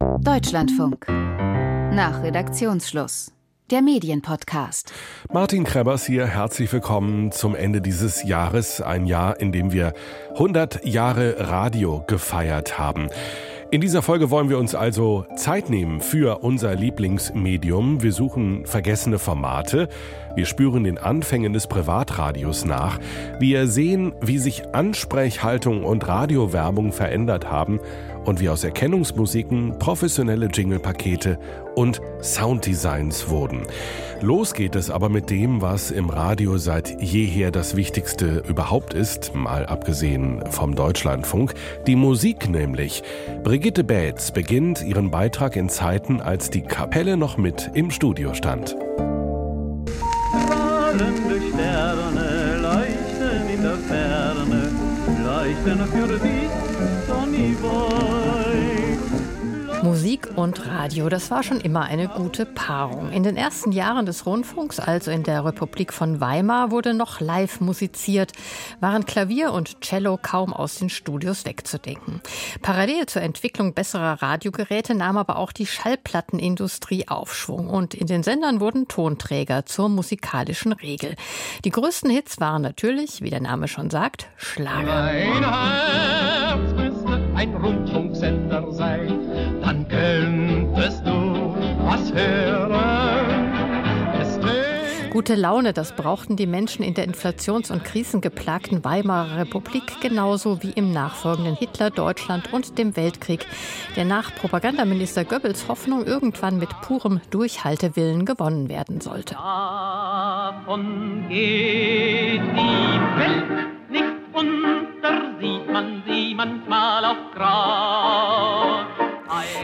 Deutschlandfunk. Nach Redaktionsschluss. Der Medienpodcast. Martin Krebers hier, herzlich willkommen zum Ende dieses Jahres. Ein Jahr, in dem wir 100 Jahre Radio gefeiert haben. In dieser Folge wollen wir uns also Zeit nehmen für unser Lieblingsmedium. Wir suchen vergessene Formate. Wir spüren den Anfängen des Privatradios nach. Wir sehen, wie sich Ansprechhaltung und Radiowerbung verändert haben und wie aus Erkennungsmusiken professionelle Jinglepakete und Sounddesigns wurden. Los geht es aber mit dem, was im Radio seit jeher das Wichtigste überhaupt ist, mal abgesehen vom Deutschlandfunk, die Musik nämlich. Brigitte Bätz beginnt ihren Beitrag in Zeiten, als die Kapelle noch mit im Studio stand. Strahlende Sterne leuchten in der Ferne, leuchten für dich Musik und Radio, das war schon immer eine gute Paarung. In den ersten Jahren des Rundfunks, also in der Republik von Weimar, wurde noch live musiziert, waren Klavier und Cello kaum aus den Studios wegzudenken. Parallel zur Entwicklung besserer Radiogeräte nahm aber auch die Schallplattenindustrie Aufschwung und in den Sendern wurden Tonträger zur musikalischen Regel. Die größten Hits waren natürlich, wie der Name schon sagt, Schlager. Ein Rundfunksender sein, dann könntest du was hören. Gute Laune, das brauchten die Menschen in der inflations- und krisengeplagten Weimarer Republik genauso wie im nachfolgenden Hitler, Deutschland und dem Weltkrieg, der nach Propagandaminister Goebbels Hoffnung irgendwann mit purem Durchhaltewillen gewonnen werden sollte. Davon geht die Welt nicht unter, sieht man sie manchmal auch grau.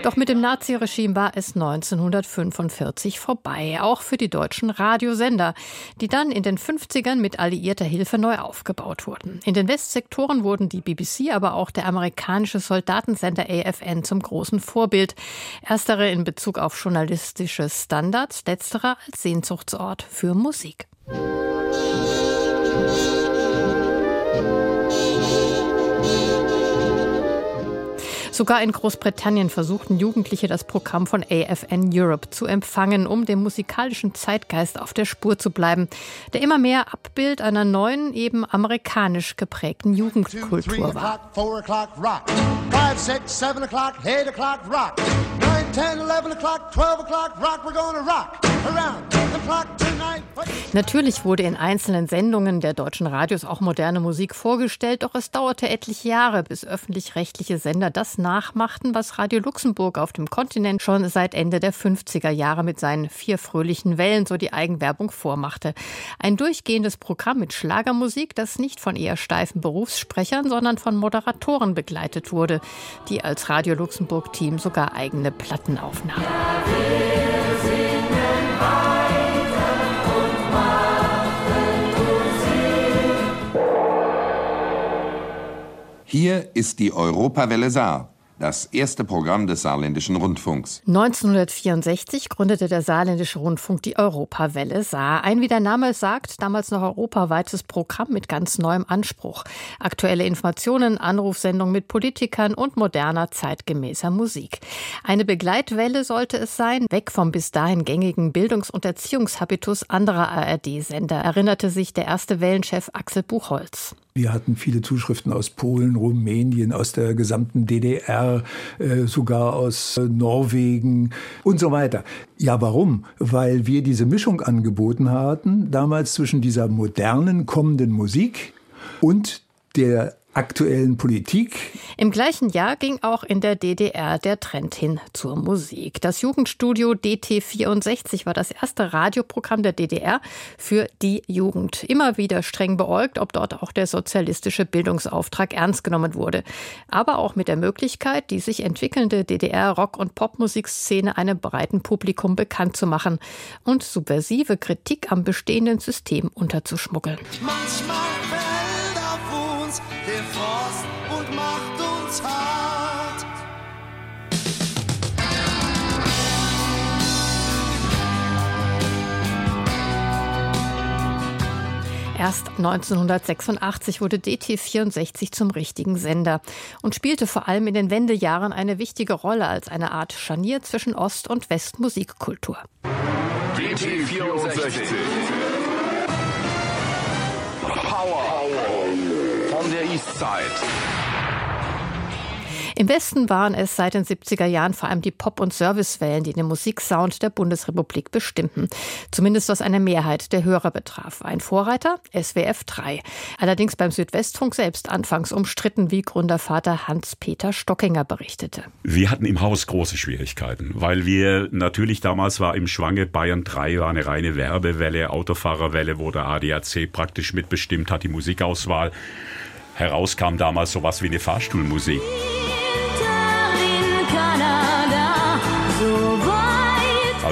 Doch mit dem Naziregime war es 1945 vorbei, auch für die deutschen Radiosender, die dann in den 50ern mit alliierter Hilfe neu aufgebaut wurden. In den Westsektoren wurden die BBC, aber auch der amerikanische Soldatensender AFN zum großen Vorbild. Erstere in Bezug auf journalistische Standards, letzterer als Sehnsuchtsort für Musik. Sogar in Großbritannien versuchten Jugendliche das Programm von AFN Europe zu empfangen, um dem musikalischen Zeitgeist auf der Spur zu bleiben, der immer mehr Abbild einer neuen, eben amerikanisch geprägten Jugendkultur war. 10, 11 o'clock, 12 o'clock, rock, Natürlich wurde in einzelnen Sendungen der deutschen Radios auch moderne Musik vorgestellt, doch es dauerte etliche Jahre, bis öffentlich-rechtliche Sender das nachmachten, was Radio Luxemburg auf dem Kontinent schon seit Ende der 50er Jahre mit seinen vier fröhlichen Wellen so die Eigenwerbung vormachte. Ein durchgehendes Programm mit Schlagermusik, das nicht von eher steifen Berufssprechern, sondern von Moderatoren begleitet wurde, die als Radio Luxemburg-Team sogar eigene Platten Plattenaufnahmen. Hier ist die Europawelle Saar das erste Programm des Saarländischen Rundfunks. 1964 gründete der Saarländische Rundfunk die Europawelle Saar. Ein, wie der Name sagt, damals noch europaweites Programm mit ganz neuem Anspruch. Aktuelle Informationen, Anrufsendungen mit Politikern und moderner, zeitgemäßer Musik. Eine Begleitwelle sollte es sein, weg vom bis dahin gängigen Bildungs- und Erziehungshabitus anderer ARD-Sender, erinnerte sich der erste Wellenchef Axel Buchholz. Wir hatten viele Zuschriften aus Polen, Rumänien, aus der gesamten DDR, äh, sogar aus äh, Norwegen und so weiter. Ja, warum? Weil wir diese Mischung angeboten hatten, damals zwischen dieser modernen kommenden Musik und der aktuellen Politik. Im gleichen Jahr ging auch in der DDR der Trend hin zur Musik. Das Jugendstudio DT64 war das erste Radioprogramm der DDR für die Jugend. Immer wieder streng beäugt, ob dort auch der sozialistische Bildungsauftrag ernst genommen wurde. Aber auch mit der Möglichkeit, die sich entwickelnde DDR-Rock- und Popmusikszene einem breiten Publikum bekannt zu machen und subversive Kritik am bestehenden System unterzuschmuggeln. Manchmal Erst 1986 wurde DT64 zum richtigen Sender und spielte vor allem in den Wendejahren eine wichtige Rolle als eine Art Scharnier zwischen Ost- und Westmusikkultur. DT64. Power von der Eastside. Im Westen waren es seit den 70er Jahren vor allem die Pop- und Servicewellen, die den Musiksound der Bundesrepublik bestimmten. Zumindest was eine Mehrheit der Hörer betraf. Ein Vorreiter? SWF 3. Allerdings beim Südwestfunk selbst anfangs umstritten, wie Gründervater Hans-Peter Stockinger berichtete. Wir hatten im Haus große Schwierigkeiten, weil wir natürlich damals war im Schwange Bayern 3 war eine reine Werbewelle, Autofahrerwelle, wo der ADAC praktisch mitbestimmt hat, die Musikauswahl. Herauskam damals sowas wie eine Fahrstuhlmusik.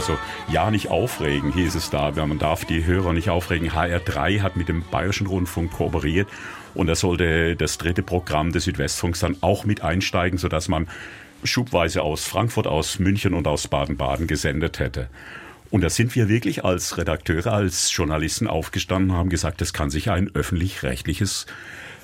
Also ja, nicht aufregen, hieß es da. Man darf die Hörer nicht aufregen. HR3 hat mit dem Bayerischen Rundfunk kooperiert und da sollte das dritte Programm des Südwestfunks dann auch mit einsteigen, sodass man schubweise aus Frankfurt, aus München und aus Baden-Baden gesendet hätte. Und da sind wir wirklich als Redakteure, als Journalisten aufgestanden und haben gesagt, das kann sich ein öffentlich-rechtliches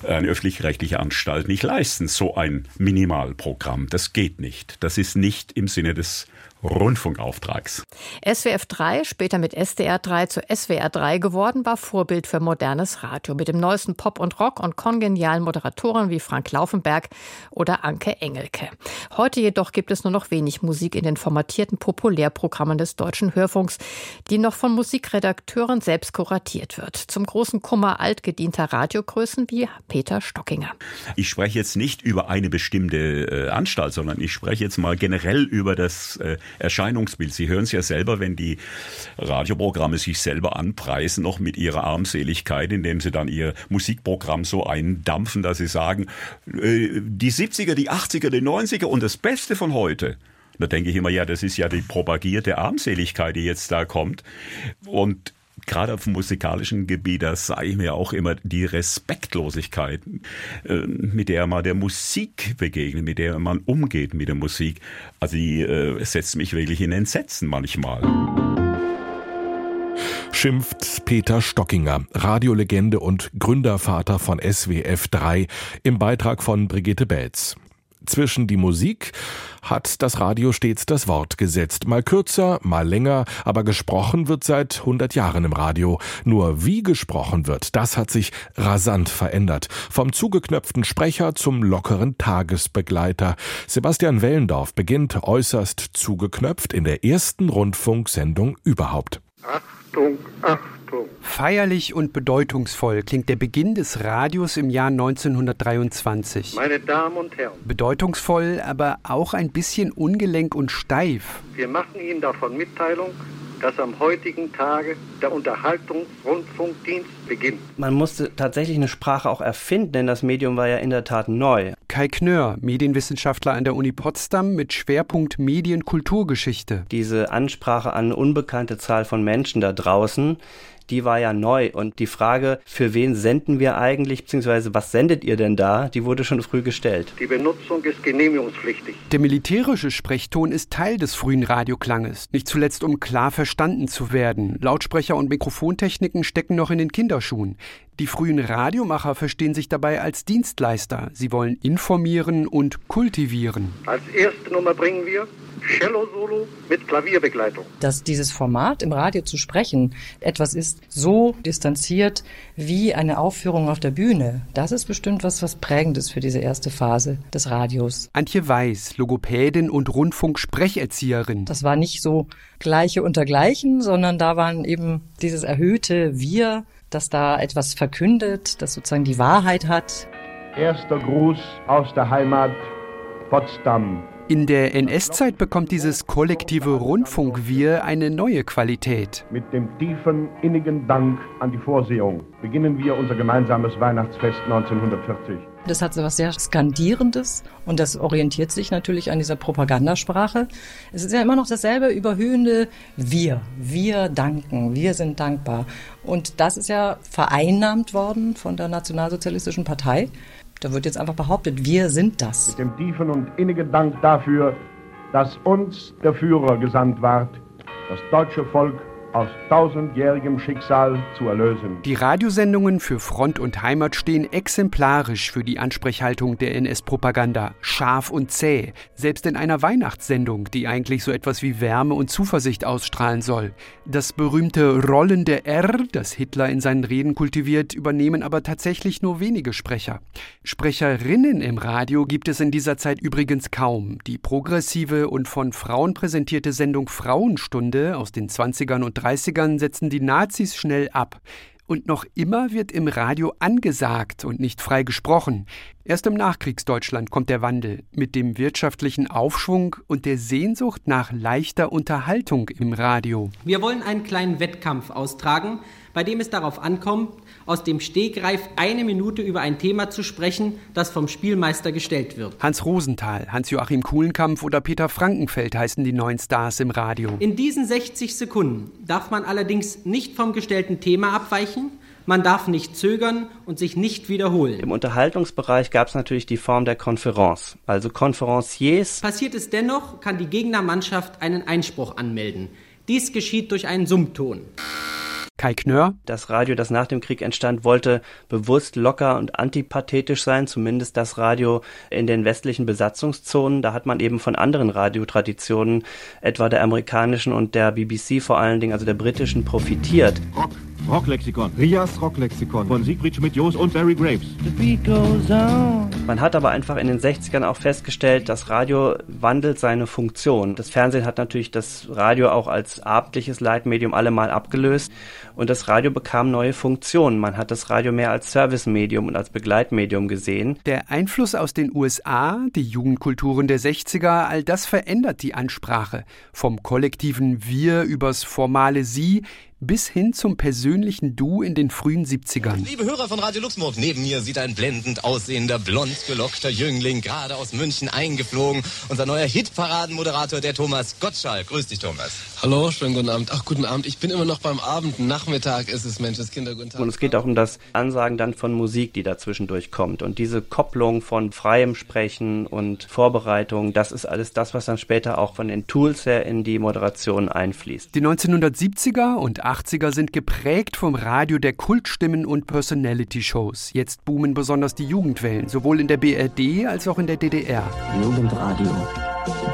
eine öffentlich-rechtliche Anstalt nicht leisten, so ein Minimalprogramm. Das geht nicht. Das ist nicht im Sinne des Rundfunkauftrags. SWF 3, später mit SDR 3 zu SWR 3 geworden, war Vorbild für modernes Radio mit dem neuesten Pop und Rock und kongenialen Moderatoren wie Frank Laufenberg oder Anke Engelke. Heute jedoch gibt es nur noch wenig Musik in den formatierten Populärprogrammen des Deutschen Hörfunks, die noch von Musikredakteuren selbst kuratiert wird. Zum großen Kummer altgedienter Radiogrößen wie Peter Stockinger. Ich spreche jetzt nicht über eine bestimmte äh, Anstalt, sondern ich spreche jetzt mal generell über das äh, Erscheinungsbild. Sie hören es ja selber, wenn die Radioprogramme sich selber anpreisen, noch mit ihrer Armseligkeit, indem sie dann ihr Musikprogramm so eindampfen, dass sie sagen, äh, die 70er, die 80er, die 90er und das Beste von heute. Da denke ich immer, ja, das ist ja die propagierte Armseligkeit, die jetzt da kommt. Und gerade auf dem musikalischen Gebiet, da sage ich mir auch immer die Respektlosigkeit, äh, mit der man der Musik begegnet, mit der man umgeht mit der Musik. Also die äh, setzt mich wirklich in Entsetzen manchmal schimpft Peter Stockinger, Radiolegende und Gründervater von SWF 3 im Beitrag von Brigitte Belz. Zwischen die Musik hat das Radio stets das Wort gesetzt. Mal kürzer, mal länger, aber gesprochen wird seit 100 Jahren im Radio. Nur wie gesprochen wird, das hat sich rasant verändert. Vom zugeknöpften Sprecher zum lockeren Tagesbegleiter. Sebastian Wellendorf beginnt äußerst zugeknöpft in der ersten Rundfunksendung überhaupt. Achtung, Achtung. Feierlich und bedeutungsvoll klingt der Beginn des Radios im Jahr 1923. Meine Damen und Herren. Bedeutungsvoll, aber auch ein bisschen ungelenk und steif. Wir machen Ihnen davon Mitteilung, dass am heutigen Tage der Unterhaltungsrundfunkdienst beginnt. Man musste tatsächlich eine Sprache auch erfinden, denn das Medium war ja in der Tat neu. Kai Knör, Medienwissenschaftler an der Uni Potsdam mit Schwerpunkt Medienkulturgeschichte. Diese Ansprache an eine unbekannte Zahl von Menschen da draußen, die war ja neu. Und die Frage, für wen senden wir eigentlich, beziehungsweise was sendet ihr denn da, die wurde schon früh gestellt. Die Benutzung ist genehmigungspflichtig. Der militärische Sprechton ist Teil des frühen Radioklanges. Nicht zuletzt, um klar verstanden zu werden. Lautsprecher und Mikrofontechniken stecken noch in den Kinderschuhen. Die frühen Radiomacher verstehen sich dabei als Dienstleister. Sie wollen informieren und kultivieren. Als erste Nummer bringen wir Cello-Solo mit Klavierbegleitung. Dass dieses Format im Radio zu sprechen etwas ist so distanziert wie eine Aufführung auf der Bühne, das ist bestimmt was, was prägendes für diese erste Phase des Radios. Antje Weiß, Logopädin und Rundfunksprecherzieherin. Das war nicht so Gleiche unter Gleichen, sondern da waren eben dieses erhöhte Wir, das da etwas verkündet, das sozusagen die Wahrheit hat. Erster Gruß aus der Heimat Potsdam. In der NS-Zeit bekommt dieses kollektive Rundfunkwir eine neue Qualität. Mit dem tiefen, innigen Dank an die Vorsehung beginnen wir unser gemeinsames Weihnachtsfest 1940. Das hat so was sehr Skandierendes und das orientiert sich natürlich an dieser Propagandasprache. Es ist ja immer noch dasselbe überhöhende Wir. Wir danken, wir sind dankbar. Und das ist ja vereinnahmt worden von der Nationalsozialistischen Partei. Da wird jetzt einfach behauptet, wir sind das. Mit dem tiefen und innigen Dank dafür, dass uns der Führer gesandt ward, das deutsche Volk aus tausendjährigem Schicksal zu erlösen. Die Radiosendungen für Front und Heimat stehen exemplarisch für die Ansprechhaltung der NS-Propaganda. Scharf und zäh, selbst in einer Weihnachtssendung, die eigentlich so etwas wie Wärme und Zuversicht ausstrahlen soll. Das berühmte rollende R, das Hitler in seinen Reden kultiviert, übernehmen aber tatsächlich nur wenige Sprecher. Sprecherinnen im Radio gibt es in dieser Zeit übrigens kaum. Die progressive und von Frauen präsentierte Sendung Frauenstunde aus den 20ern und 30ern setzen die Nazis schnell ab. Und noch immer wird im Radio angesagt und nicht frei gesprochen. Erst im Nachkriegsdeutschland kommt der Wandel mit dem wirtschaftlichen Aufschwung und der Sehnsucht nach leichter Unterhaltung im Radio. Wir wollen einen kleinen Wettkampf austragen, bei dem es darauf ankommt, aus dem Stegreif eine Minute über ein Thema zu sprechen, das vom Spielmeister gestellt wird. Hans Rosenthal, Hans-Joachim Kuhlenkampf oder Peter Frankenfeld heißen die neuen Stars im Radio. In diesen 60 Sekunden darf man allerdings nicht vom gestellten Thema abweichen, man darf nicht zögern und sich nicht wiederholen. Im Unterhaltungsbereich gab es natürlich die Form der Konferenz, also Konferenciers. Passiert es dennoch, kann die Gegnermannschaft einen Einspruch anmelden. Dies geschieht durch einen Summton. Kai Knör. Das Radio, das nach dem Krieg entstand, wollte bewusst locker und antipathetisch sein, zumindest das Radio in den westlichen Besatzungszonen. Da hat man eben von anderen Radiotraditionen, etwa der amerikanischen und der BBC vor allen Dingen, also der britischen, profitiert. Rock. Rocklexikon. Rias Rocklexikon von Siegfried Schmidt-Jos und Barry Graves. Man hat aber einfach in den 60ern auch festgestellt, das Radio wandelt seine Funktion. Das Fernsehen hat natürlich das Radio auch als abendliches Leitmedium allemal abgelöst und das Radio bekam neue Funktionen. Man hat das Radio mehr als Servicemedium und als Begleitmedium gesehen. Der Einfluss aus den USA, die Jugendkulturen der 60er, all das verändert die Ansprache. Vom kollektiven Wir übers formale Sie bis hin zum persönlichen Du in den frühen 70ern. Liebe Hörer von Radio Luxemburg, neben mir sieht ein blendend aussehender, blond gelockter Jüngling gerade aus München eingeflogen. Unser neuer Hitparadenmoderator, der Thomas Gottschalk. Grüß dich, Thomas. Hallo, schönen guten Abend. Ach, guten Abend. Ich bin immer noch beim Abend. Nachmittag ist es, Mensch, Kinder, guten Tag. Und es geht auch um das Ansagen dann von Musik, die dazwischendurch kommt. Und diese Kopplung von freiem Sprechen und Vorbereitung, das ist alles das, was dann später auch von den Tools her in die Moderation einfließt. Die 1970er und 80er sind geprägt vom Radio der Kultstimmen und Personality-Shows. Jetzt boomen besonders die Jugendwellen, sowohl in der BRD als auch in der DDR. Jugendradio.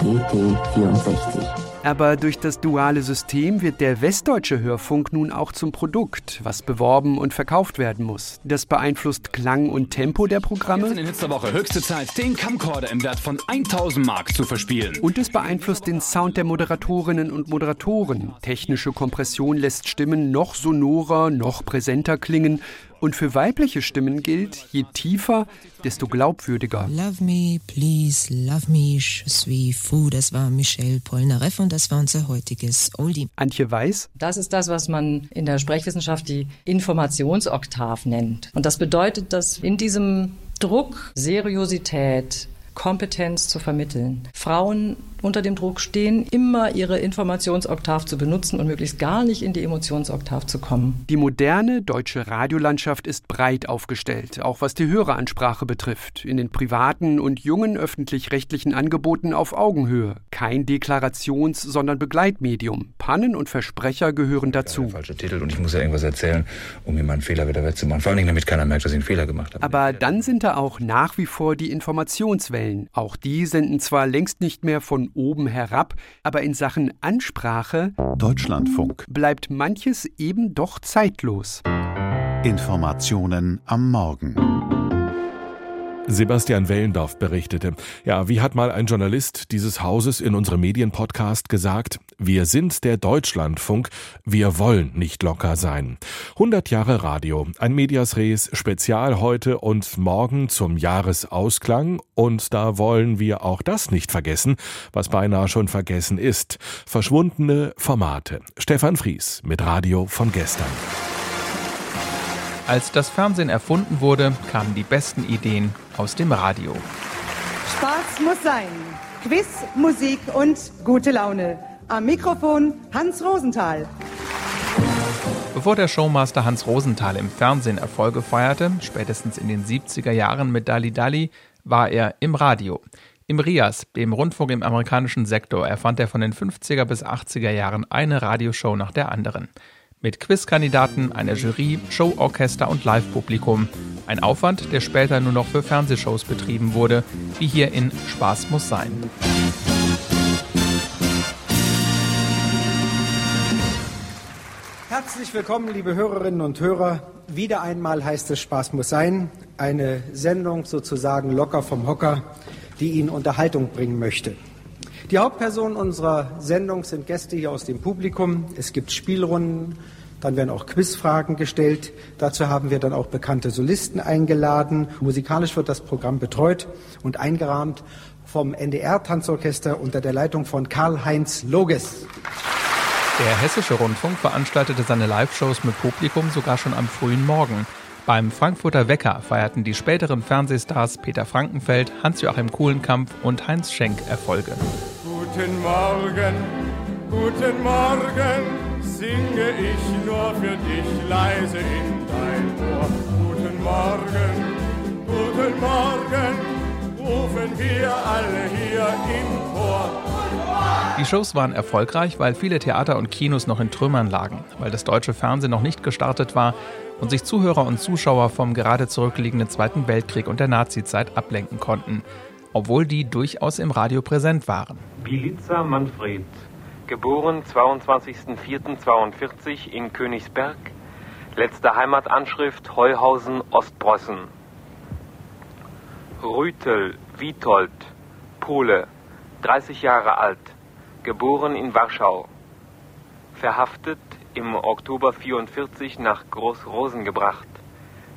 GT64. Aber durch das duale System wird der westdeutsche Hörfunk nun auch zum Produkt, was beworben und verkauft werden muss. Das beeinflusst Klang und Tempo der Programme. Jetzt in der Woche höchste Zeit, den Camcorder im Wert von 1000 Mark zu verspielen. Und es beeinflusst den Sound der Moderatorinnen und Moderatoren. Technische Kompression lässt Stimmen noch sonorer, noch präsenter klingen und für weibliche Stimmen gilt, je tiefer, desto glaubwürdiger. Love me, please, love me, je suis fou. Das war Michel Polnareff und das war unser heutiges Oldie. Antje Weiß. Das ist das, was man in der Sprechwissenschaft die Informationsoktav nennt. Und das bedeutet, dass in diesem Druck Seriosität, Kompetenz zu vermitteln. Frauen unter dem Druck stehen, immer ihre Informationsoktav zu benutzen und möglichst gar nicht in die Emotionsoktav zu kommen. Die moderne deutsche Radiolandschaft ist breit aufgestellt, auch was die Höreransprache betrifft. In den privaten und jungen öffentlich-rechtlichen Angeboten auf Augenhöhe. Kein Deklarations-, sondern Begleitmedium. Pannen und Versprecher gehören dazu. Der falsche Titel und ich muss ja irgendwas erzählen, um mir meinen Fehler wieder wettzumachen. Vor allem, damit keiner merkt, dass ich einen Fehler gemacht habe. Aber dann sind da auch nach wie vor die Informationswellen. Auch die senden zwar längst nicht mehr von oben herab, aber in Sachen Ansprache Deutschlandfunk bleibt manches eben doch zeitlos. Informationen am Morgen. Sebastian Wellendorf berichtete. Ja, wie hat mal ein Journalist dieses Hauses in unserem Medienpodcast gesagt, wir sind der Deutschlandfunk, wir wollen nicht locker sein. 100 Jahre Radio, ein Medias Res Spezial heute und morgen zum Jahresausklang und da wollen wir auch das nicht vergessen, was beinahe schon vergessen ist. Verschwundene Formate. Stefan Fries mit Radio von gestern. Als das Fernsehen erfunden wurde, kamen die besten Ideen aus dem Radio. Spaß muss sein. Quiz, Musik und gute Laune. Am Mikrofon Hans Rosenthal. Bevor der Showmaster Hans Rosenthal im Fernsehen Erfolge feierte, spätestens in den 70er Jahren mit Dali Dali, war er im Radio. Im RIAS, dem Rundfunk im amerikanischen Sektor, erfand er von den 50er bis 80er Jahren eine Radioshow nach der anderen. Mit Quizkandidaten, einer Jury, Showorchester und Live-Publikum. Ein Aufwand, der später nur noch für Fernsehshows betrieben wurde, wie hier in Spaß muss sein. Herzlich willkommen, liebe Hörerinnen und Hörer. Wieder einmal heißt es Spaß muss sein. Eine Sendung sozusagen locker vom Hocker die Ihnen Unterhaltung bringen möchte. Die Hauptpersonen unserer Sendung sind Gäste hier aus dem Publikum. Es gibt Spielrunden, dann werden auch Quizfragen gestellt. Dazu haben wir dann auch bekannte Solisten eingeladen. Musikalisch wird das Programm betreut und eingerahmt vom NDR-Tanzorchester unter der Leitung von Karl-Heinz Loges. Der Hessische Rundfunk veranstaltete seine Live-Shows mit Publikum sogar schon am frühen Morgen. Beim Frankfurter Wecker feierten die späteren Fernsehstars Peter Frankenfeld, Hans-Joachim Kuhlenkampf und Heinz Schenk Erfolge. Guten Morgen, guten Morgen, singe ich nur für dich leise in dein Ohr. Guten Morgen, guten Morgen, rufen wir alle hier im Chor. Die Shows waren erfolgreich, weil viele Theater und Kinos noch in Trümmern lagen, weil das deutsche Fernsehen noch nicht gestartet war und sich Zuhörer und Zuschauer vom gerade zurückliegenden Zweiten Weltkrieg und der Nazizeit ablenken konnten, obwohl die durchaus im Radio präsent waren. Bilica Manfred, geboren 22.04.42 in Königsberg, letzte Heimatanschrift Heuhausen, Ostpreußen. Rütel Witold, Pole, 30 Jahre alt, geboren in Warschau. Verhaftet im Oktober 44 nach Groß-Rosen gebracht,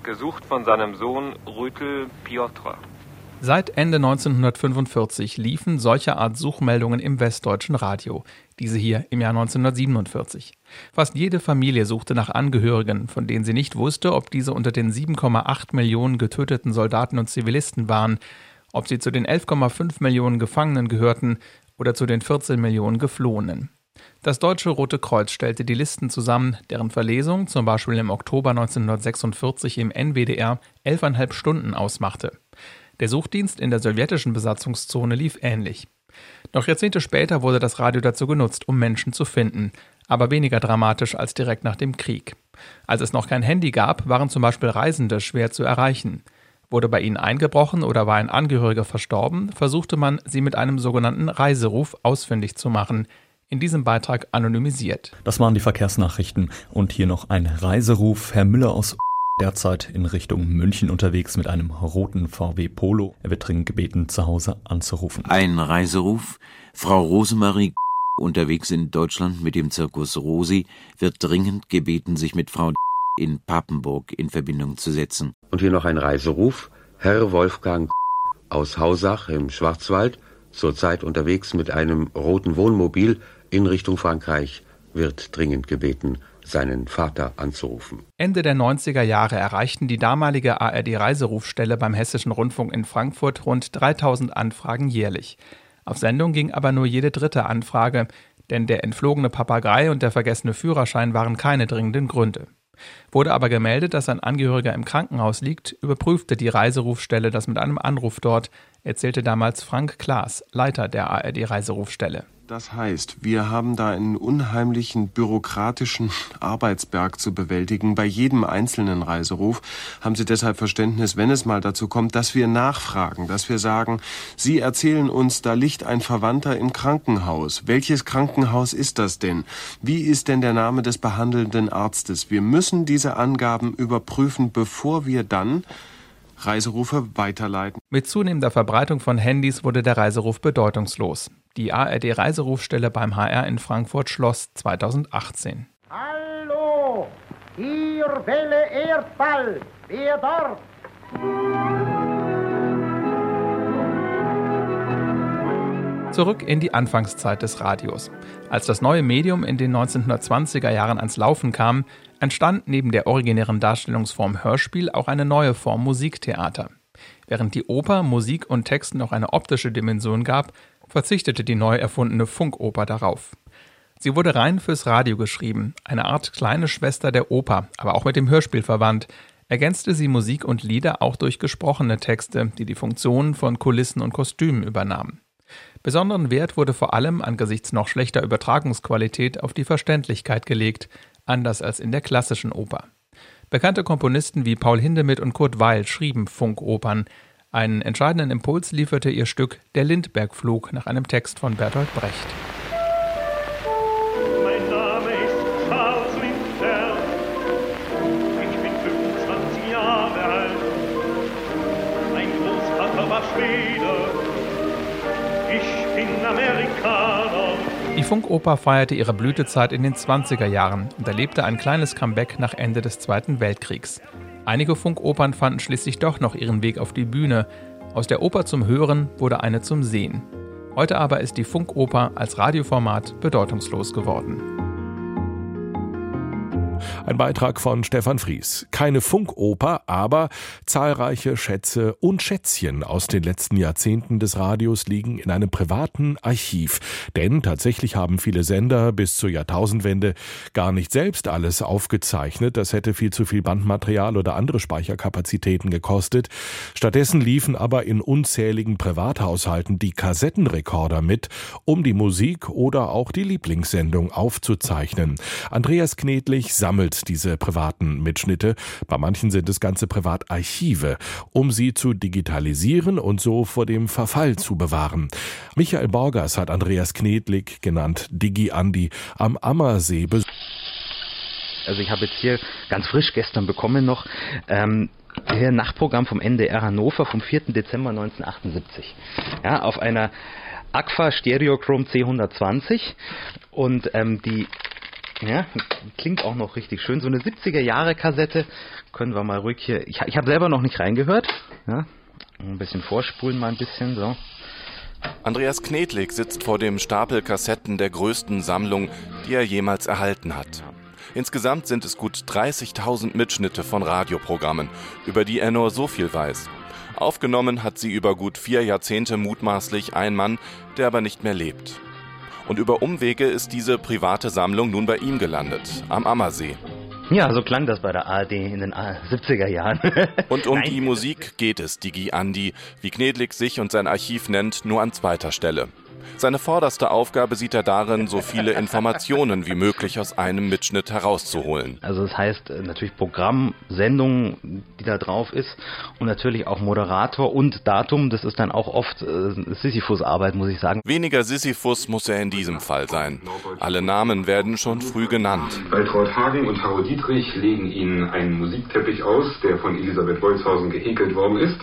gesucht von seinem Sohn Rütel Piotr. Seit Ende 1945 liefen solche Art Suchmeldungen im westdeutschen Radio, diese hier im Jahr 1947. Fast jede Familie suchte nach Angehörigen, von denen sie nicht wusste, ob diese unter den 7,8 Millionen getöteten Soldaten und Zivilisten waren, ob sie zu den 11,5 Millionen Gefangenen gehörten oder zu den 14 Millionen Geflohenen. Das Deutsche Rote Kreuz stellte die Listen zusammen, deren Verlesung zum Beispiel im Oktober 1946 im NWDR elfeinhalb Stunden ausmachte. Der Suchdienst in der sowjetischen Besatzungszone lief ähnlich. Noch Jahrzehnte später wurde das Radio dazu genutzt, um Menschen zu finden, aber weniger dramatisch als direkt nach dem Krieg. Als es noch kein Handy gab, waren zum Beispiel Reisende schwer zu erreichen. Wurde bei ihnen eingebrochen oder war ein Angehöriger verstorben, versuchte man, sie mit einem sogenannten Reiseruf ausfindig zu machen, in diesem Beitrag anonymisiert. Das waren die Verkehrsnachrichten und hier noch ein Reiseruf. Herr Müller aus derzeit in Richtung München unterwegs mit einem roten VW Polo. Er wird dringend gebeten, zu Hause anzurufen. Ein Reiseruf. Frau Rosemarie unterwegs in Deutschland mit dem Zirkus Rosi wird dringend gebeten, sich mit Frau in Papenburg in Verbindung zu setzen. Und hier noch ein Reiseruf. Herr Wolfgang aus Hausach im Schwarzwald, zurzeit unterwegs mit einem roten Wohnmobil in Richtung Frankreich wird dringend gebeten, seinen Vater anzurufen. Ende der 90er Jahre erreichten die damalige ARD-Reiserufstelle beim Hessischen Rundfunk in Frankfurt rund 3000 Anfragen jährlich. Auf Sendung ging aber nur jede dritte Anfrage, denn der entflogene Papagei und der vergessene Führerschein waren keine dringenden Gründe. Wurde aber gemeldet, dass ein Angehöriger im Krankenhaus liegt, überprüfte die Reiserufstelle das mit einem Anruf dort, erzählte damals Frank Klaas, Leiter der ARD-Reiserufstelle. Das heißt, wir haben da einen unheimlichen bürokratischen Arbeitsberg zu bewältigen. Bei jedem einzelnen Reiseruf haben Sie deshalb Verständnis, wenn es mal dazu kommt, dass wir nachfragen, dass wir sagen, Sie erzählen uns, da liegt ein Verwandter im Krankenhaus. Welches Krankenhaus ist das denn? Wie ist denn der Name des behandelnden Arztes? Wir müssen diese Angaben überprüfen, bevor wir dann Reiserufe weiterleiten. Mit zunehmender Verbreitung von Handys wurde der Reiseruf bedeutungslos. Die ARD-Reiserufstelle beim HR in Frankfurt schloss 2018. Hallo, hier Welle Erdball. Wer dort? Zurück in die Anfangszeit des Radios. Als das neue Medium in den 1920er Jahren ans Laufen kam, entstand neben der originären Darstellungsform Hörspiel auch eine neue Form Musiktheater. Während die Oper Musik und Text noch eine optische Dimension gab, verzichtete die neu erfundene Funkoper darauf. Sie wurde rein fürs Radio geschrieben, eine Art kleine Schwester der Oper, aber auch mit dem Hörspiel verwandt, ergänzte sie Musik und Lieder auch durch gesprochene Texte, die die Funktion von Kulissen und Kostümen übernahmen. Besonderen Wert wurde vor allem angesichts noch schlechter Übertragungsqualität auf die Verständlichkeit gelegt, anders als in der klassischen Oper. Bekannte Komponisten wie Paul Hindemith und Kurt Weil schrieben Funkopern. Einen entscheidenden Impuls lieferte ihr Stück Der Lindbergflug nach einem Text von Bertolt Brecht. Mein Name ist Charles Lindbergh. Ich bin 25 Jahre alt. Mein Großvater war Schwede. Die Funkoper feierte ihre Blütezeit in den 20er Jahren und erlebte ein kleines Comeback nach Ende des Zweiten Weltkriegs. Einige Funkopern fanden schließlich doch noch ihren Weg auf die Bühne. Aus der Oper zum Hören wurde eine zum Sehen. Heute aber ist die Funkoper als Radioformat bedeutungslos geworden. Ein Beitrag von Stefan Fries. Keine Funkoper, aber zahlreiche Schätze und Schätzchen aus den letzten Jahrzehnten des Radios liegen in einem privaten Archiv. Denn tatsächlich haben viele Sender bis zur Jahrtausendwende gar nicht selbst alles aufgezeichnet. Das hätte viel zu viel Bandmaterial oder andere Speicherkapazitäten gekostet. Stattdessen liefen aber in unzähligen Privathaushalten die Kassettenrekorder mit, um die Musik oder auch die Lieblingssendung aufzuzeichnen. Andreas Knedlich sammelt diese privaten Mitschnitte. Bei manchen sind es ganze Privatarchive, um sie zu digitalisieren und so vor dem Verfall zu bewahren. Michael Borgers hat Andreas Knedlik, genannt Digi Andi, am Ammersee besucht. Also ich habe jetzt hier ganz frisch gestern bekommen noch ähm, hier Nachtprogramm vom NDR Hannover vom 4. Dezember 1978. Ja, auf einer Agfa Stereochrom C120 und ähm, die ja, klingt auch noch richtig schön. So eine 70er Jahre Kassette können wir mal ruhig hier. Ich, ich habe selber noch nicht reingehört. Ja, ein bisschen vorspulen mal ein bisschen so. Andreas Knedlik sitzt vor dem Stapel Kassetten der größten Sammlung, die er jemals erhalten hat. Insgesamt sind es gut 30.000 Mitschnitte von Radioprogrammen, über die er nur so viel weiß. Aufgenommen hat sie über gut vier Jahrzehnte mutmaßlich ein Mann, der aber nicht mehr lebt. Und über Umwege ist diese private Sammlung nun bei ihm gelandet, am Ammersee. Ja, so klang das bei der ARD in den 70er Jahren. und um die Musik geht es Digi Andi, wie Knedlik sich und sein Archiv nennt, nur an zweiter Stelle. Seine vorderste Aufgabe sieht er darin, so viele Informationen wie möglich aus einem Mitschnitt herauszuholen. Also das heißt natürlich Programm, Sendung, die da drauf ist und natürlich auch Moderator und Datum. Das ist dann auch oft äh, Sisyphus-Arbeit, muss ich sagen. Weniger Sisyphus muss er in diesem Fall sein. Alle Namen werden schon früh genannt. Waltraud Hagen und Haro Dietrich legen Ihnen einen Musikteppich aus, der von Elisabeth Wolfshausen gehäkelt worden ist.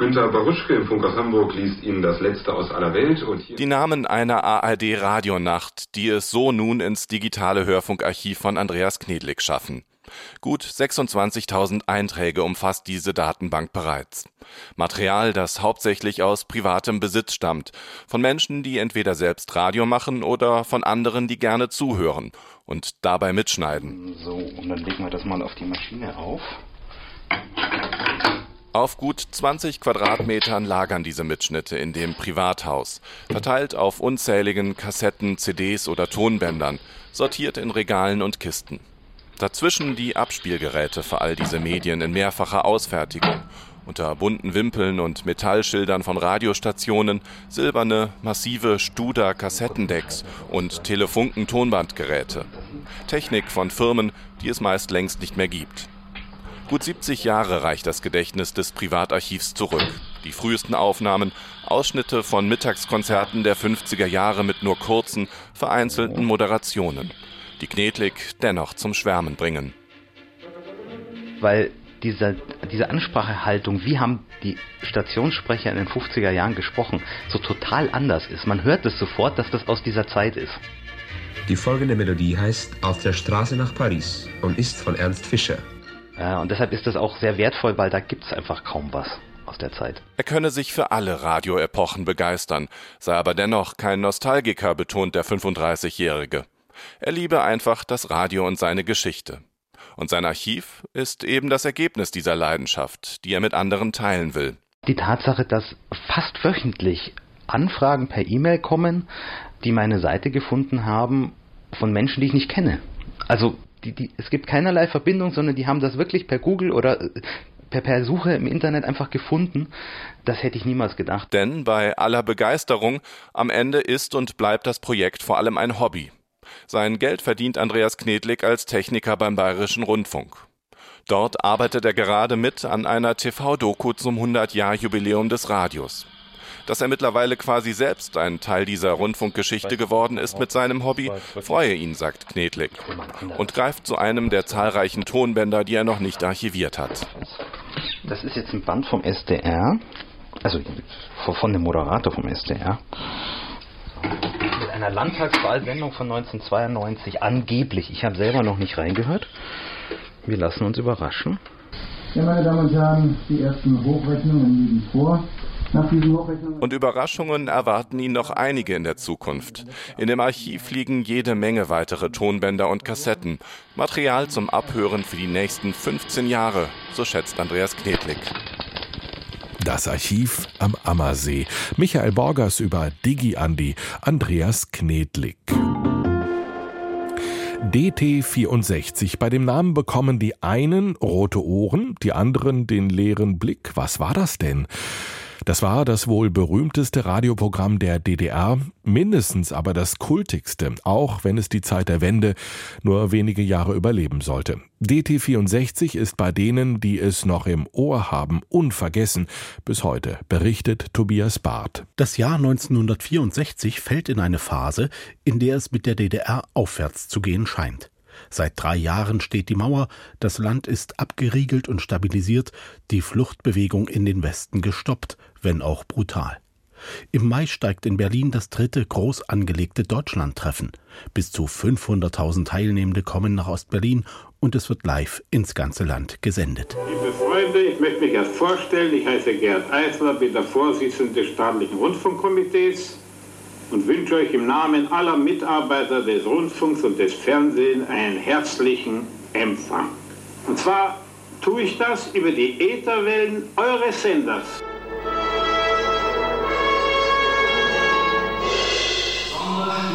Günter Baruschke im Funk aus Hamburg liest Ihnen das Letzte aus aller Welt. Und die Namen einer ARD-Radionacht, die es so nun ins digitale Hörfunkarchiv von Andreas Knedlik schaffen. Gut 26.000 Einträge umfasst diese Datenbank bereits. Material, das hauptsächlich aus privatem Besitz stammt, von Menschen, die entweder selbst Radio machen oder von anderen, die gerne zuhören und dabei mitschneiden. So, und dann legen wir das mal auf die Maschine auf. Auf gut 20 Quadratmetern lagern diese Mitschnitte in dem Privathaus, verteilt auf unzähligen Kassetten, CDs oder Tonbändern, sortiert in Regalen und Kisten. Dazwischen die Abspielgeräte für all diese Medien in mehrfacher Ausfertigung, unter bunten Wimpeln und Metallschildern von Radiostationen, silberne, massive Studer-Kassettendecks und Telefunken-Tonbandgeräte. Technik von Firmen, die es meist längst nicht mehr gibt. Gut 70 Jahre reicht das Gedächtnis des Privatarchivs zurück. Die frühesten Aufnahmen, Ausschnitte von Mittagskonzerten der 50er Jahre mit nur kurzen, vereinzelten Moderationen, die Knedlik dennoch zum Schwärmen bringen. Weil diese, diese Ansprachehaltung, wie haben die Stationssprecher in den 50er Jahren gesprochen, so total anders ist. Man hört es sofort, dass das aus dieser Zeit ist. Die folgende Melodie heißt Auf der Straße nach Paris und ist von Ernst Fischer. Ja, und deshalb ist das auch sehr wertvoll, weil da gibt es einfach kaum was aus der Zeit. Er könne sich für alle Radioepochen begeistern, sei aber dennoch kein Nostalgiker, betont der 35-Jährige. Er liebe einfach das Radio und seine Geschichte. Und sein Archiv ist eben das Ergebnis dieser Leidenschaft, die er mit anderen teilen will. Die Tatsache, dass fast wöchentlich Anfragen per E-Mail kommen, die meine Seite gefunden haben, von Menschen, die ich nicht kenne. Also die, die, es gibt keinerlei Verbindung, sondern die haben das wirklich per Google oder äh, per, per Suche im Internet einfach gefunden. Das hätte ich niemals gedacht. Denn bei aller Begeisterung, am Ende ist und bleibt das Projekt vor allem ein Hobby. Sein Geld verdient Andreas Knedlik als Techniker beim Bayerischen Rundfunk. Dort arbeitet er gerade mit an einer TV-Doku zum 100-Jahr-Jubiläum des Radios. Dass er mittlerweile quasi selbst ein Teil dieser Rundfunkgeschichte geworden ist mit seinem Hobby, freue ihn, sagt Knedlik. Und greift zu einem der zahlreichen Tonbänder, die er noch nicht archiviert hat. Das ist jetzt ein Band vom SDR, also von dem Moderator vom SDR. Mit einer Landtagswahlsendung von 1992, angeblich. Ich habe selber noch nicht reingehört. Wir lassen uns überraschen. Ja, meine Damen und Herren, die ersten Hochrechnungen liegen vor. Und Überraschungen erwarten ihn noch einige in der Zukunft. In dem Archiv liegen jede Menge weitere Tonbänder und Kassetten. Material zum Abhören für die nächsten 15 Jahre, so schätzt Andreas Knedlik. Das Archiv am Ammersee. Michael Borgers über Digi Andi, Andreas Knedlik. DT64. Bei dem Namen bekommen die einen rote Ohren, die anderen den leeren Blick. Was war das denn? Das war das wohl berühmteste Radioprogramm der DDR, mindestens aber das kultigste, auch wenn es die Zeit der Wende nur wenige Jahre überleben sollte. DT64 ist bei denen, die es noch im Ohr haben, unvergessen bis heute, berichtet Tobias Barth. Das Jahr 1964 fällt in eine Phase, in der es mit der DDR aufwärts zu gehen scheint. Seit drei Jahren steht die Mauer, das Land ist abgeriegelt und stabilisiert, die Fluchtbewegung in den Westen gestoppt, wenn auch brutal. Im Mai steigt in Berlin das dritte groß angelegte Deutschlandtreffen. Bis zu 500.000 Teilnehmende kommen nach Ostberlin und es wird live ins ganze Land gesendet. Liebe Freunde, ich möchte mich erst vorstellen. Ich heiße Gerd Eisler, bin der Vorsitzende des staatlichen Rundfunkkomitees und wünsche euch im Namen aller Mitarbeiter des Rundfunks und des Fernsehens einen herzlichen Empfang. Und zwar tue ich das über die Ätherwellen eures Senders.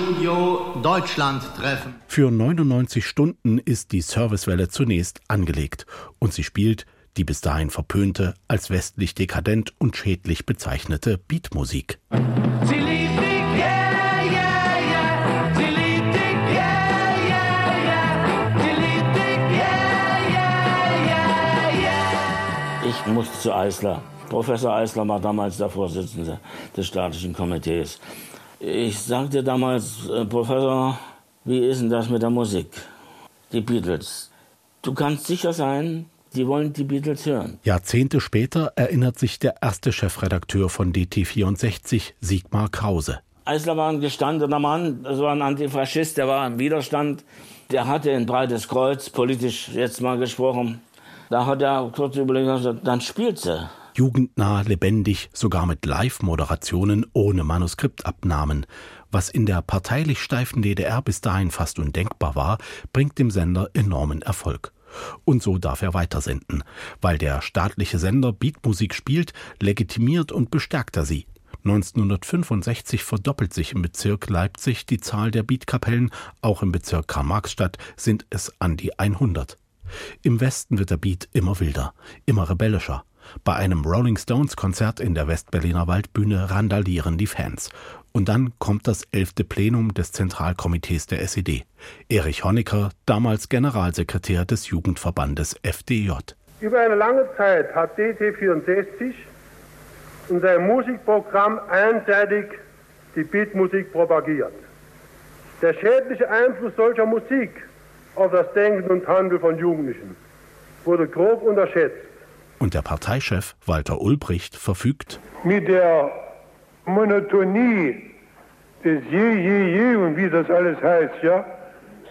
Studio Deutschland treffen. Für 99 Stunden ist die Servicewelle zunächst angelegt und sie spielt die bis dahin verpönte, als westlich dekadent und schädlich bezeichnete Beatmusik. Sie liebt dich, yeah, yeah, yeah. Sie liebt dich, yeah, yeah, yeah. Sie liebt dich, yeah, yeah, yeah, yeah. Ich musste zu Eisler. Professor Eisler war damals der Vorsitzende des staatlichen Komitees. Ich sagte damals, äh, Professor, wie ist denn das mit der Musik? Die Beatles. Du kannst sicher sein, die wollen die Beatles hören. Jahrzehnte später erinnert sich der erste Chefredakteur von DT64, Sigmar Krause. Eisler war ein gestandener Mann, das war ein Antifaschist, der war im Widerstand. Der hatte ein breites Kreuz, politisch jetzt mal gesprochen. Da hat er kurz überlegt, dann spielt sie jugendnah, lebendig, sogar mit Live-Moderationen ohne Manuskriptabnahmen. Was in der parteilich steifen DDR bis dahin fast undenkbar war, bringt dem Sender enormen Erfolg. Und so darf er weitersenden. Weil der staatliche Sender Beatmusik spielt, legitimiert und bestärkt er sie. 1965 verdoppelt sich im Bezirk Leipzig die Zahl der Beatkapellen, auch im Bezirk Karl-Marx-Stadt sind es an die 100. Im Westen wird der Beat immer wilder, immer rebellischer. Bei einem Rolling Stones Konzert in der Westberliner Waldbühne randalieren die Fans. Und dann kommt das elfte Plenum des Zentralkomitees der SED. Erich Honecker, damals Generalsekretär des Jugendverbandes FDJ. Über eine lange Zeit hat DT64 in seinem Musikprogramm einseitig die Beatmusik propagiert. Der schädliche Einfluss solcher Musik auf das Denken und Handeln von Jugendlichen wurde grob unterschätzt. Und der Parteichef Walter Ulbricht verfügt: Mit der Monotonie des Je, Je, Je und wie das alles heißt, ja,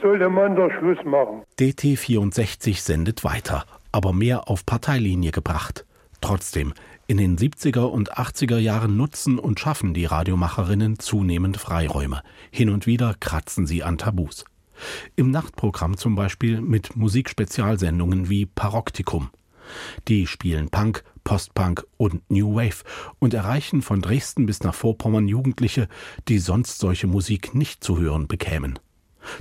sollte man doch Schluss machen. DT64 sendet weiter, aber mehr auf Parteilinie gebracht. Trotzdem, in den 70er und 80er Jahren nutzen und schaffen die Radiomacherinnen zunehmend Freiräume. Hin und wieder kratzen sie an Tabus. Im Nachtprogramm zum Beispiel mit Musikspezialsendungen wie Paroktikum. Die spielen Punk, Postpunk und New Wave und erreichen von Dresden bis nach Vorpommern Jugendliche, die sonst solche Musik nicht zu hören bekämen.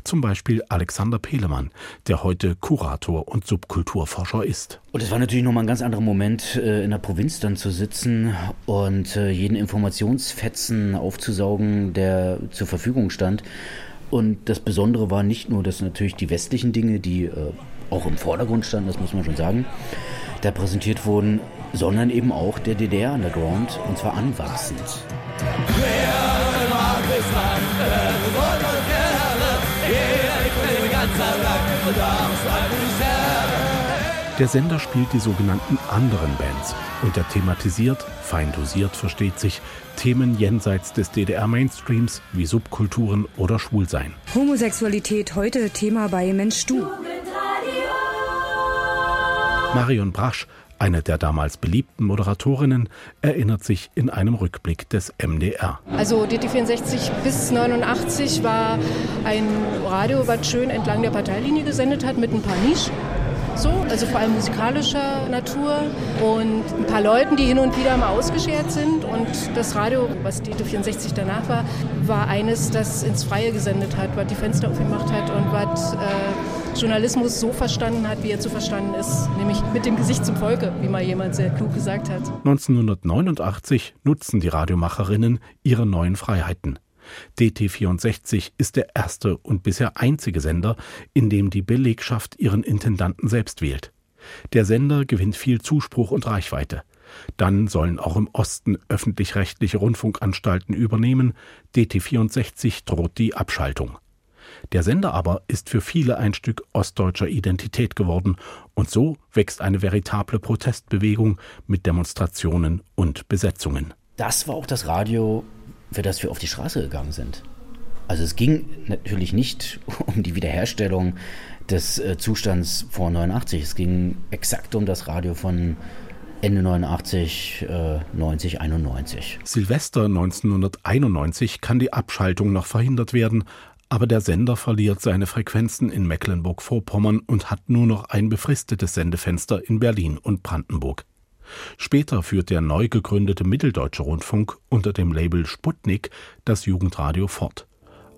zum Beispiel Alexander Pelemann, der heute Kurator und Subkulturforscher ist. Und es war natürlich nochmal ein ganz anderer Moment, äh, in der Provinz dann zu sitzen und äh, jeden Informationsfetzen aufzusaugen, der zur Verfügung stand. Und das Besondere war nicht nur, dass natürlich die westlichen Dinge, die äh, auch im Vordergrund standen, das muss man schon sagen, da präsentiert wurden, sondern eben auch der DDR-Underground und zwar anwachsend. Der Sender spielt die sogenannten anderen Bands und er thematisiert, fein dosiert versteht sich, Themen jenseits des DDR-Mainstreams wie Subkulturen oder Schwulsein. Homosexualität heute Thema bei Mensch Du. Marion Brasch, eine der damals beliebten Moderatorinnen, erinnert sich in einem Rückblick des MDR. Also DT64 bis 89 war ein Radio, was schön entlang der Parteilinie gesendet hat mit ein paar Nischen so, also vor allem musikalischer Natur und ein paar Leuten, die hin und wieder mal ausgeschert sind. Und das Radio, was die 64 danach war, war eines, das ins Freie gesendet hat, was die Fenster aufgemacht hat und was äh, Journalismus so verstanden hat, wie er zu verstanden ist, nämlich mit dem Gesicht zum Volke, wie mal jemand sehr klug gesagt hat. 1989 nutzen die Radiomacherinnen ihre neuen Freiheiten. DT64 ist der erste und bisher einzige Sender, in dem die Belegschaft ihren Intendanten selbst wählt. Der Sender gewinnt viel Zuspruch und Reichweite. Dann sollen auch im Osten öffentlich-rechtliche Rundfunkanstalten übernehmen. DT64 droht die Abschaltung. Der Sender aber ist für viele ein Stück ostdeutscher Identität geworden und so wächst eine veritable Protestbewegung mit Demonstrationen und Besetzungen. Das war auch das Radio für das wir auf die Straße gegangen sind. Also es ging natürlich nicht um die Wiederherstellung des äh, Zustands vor 89. Es ging exakt um das Radio von Ende 89, äh, 90, 91. Silvester 1991 kann die Abschaltung noch verhindert werden, aber der Sender verliert seine Frequenzen in Mecklenburg-Vorpommern und hat nur noch ein befristetes Sendefenster in Berlin und Brandenburg. Später führt der neu gegründete Mitteldeutsche Rundfunk unter dem Label Sputnik das Jugendradio fort.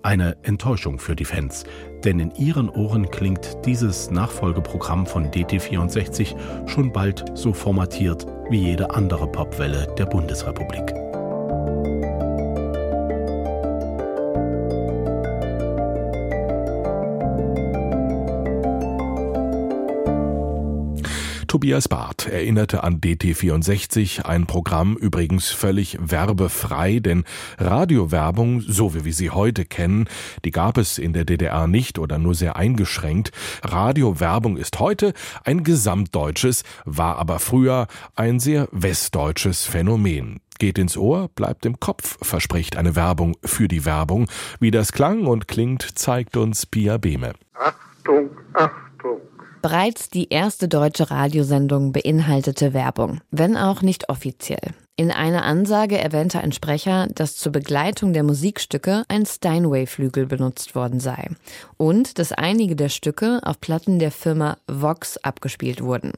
Eine Enttäuschung für die Fans, denn in ihren Ohren klingt dieses Nachfolgeprogramm von DT64 schon bald so formatiert wie jede andere Popwelle der Bundesrepublik. Tobias Barth erinnerte an DT64, ein Programm übrigens völlig werbefrei, denn Radiowerbung, so wie wir sie heute kennen, die gab es in der DDR nicht oder nur sehr eingeschränkt. Radiowerbung ist heute ein gesamtdeutsches, war aber früher ein sehr westdeutsches Phänomen. Geht ins Ohr, bleibt im Kopf, verspricht eine Werbung für die Werbung. Wie das klang und klingt, zeigt uns Pia Behme. Achtung, Achtung. Bereits die erste deutsche Radiosendung beinhaltete Werbung, wenn auch nicht offiziell. In einer Ansage erwähnte ein Sprecher, dass zur Begleitung der Musikstücke ein Steinway-Flügel benutzt worden sei und dass einige der Stücke auf Platten der Firma Vox abgespielt wurden.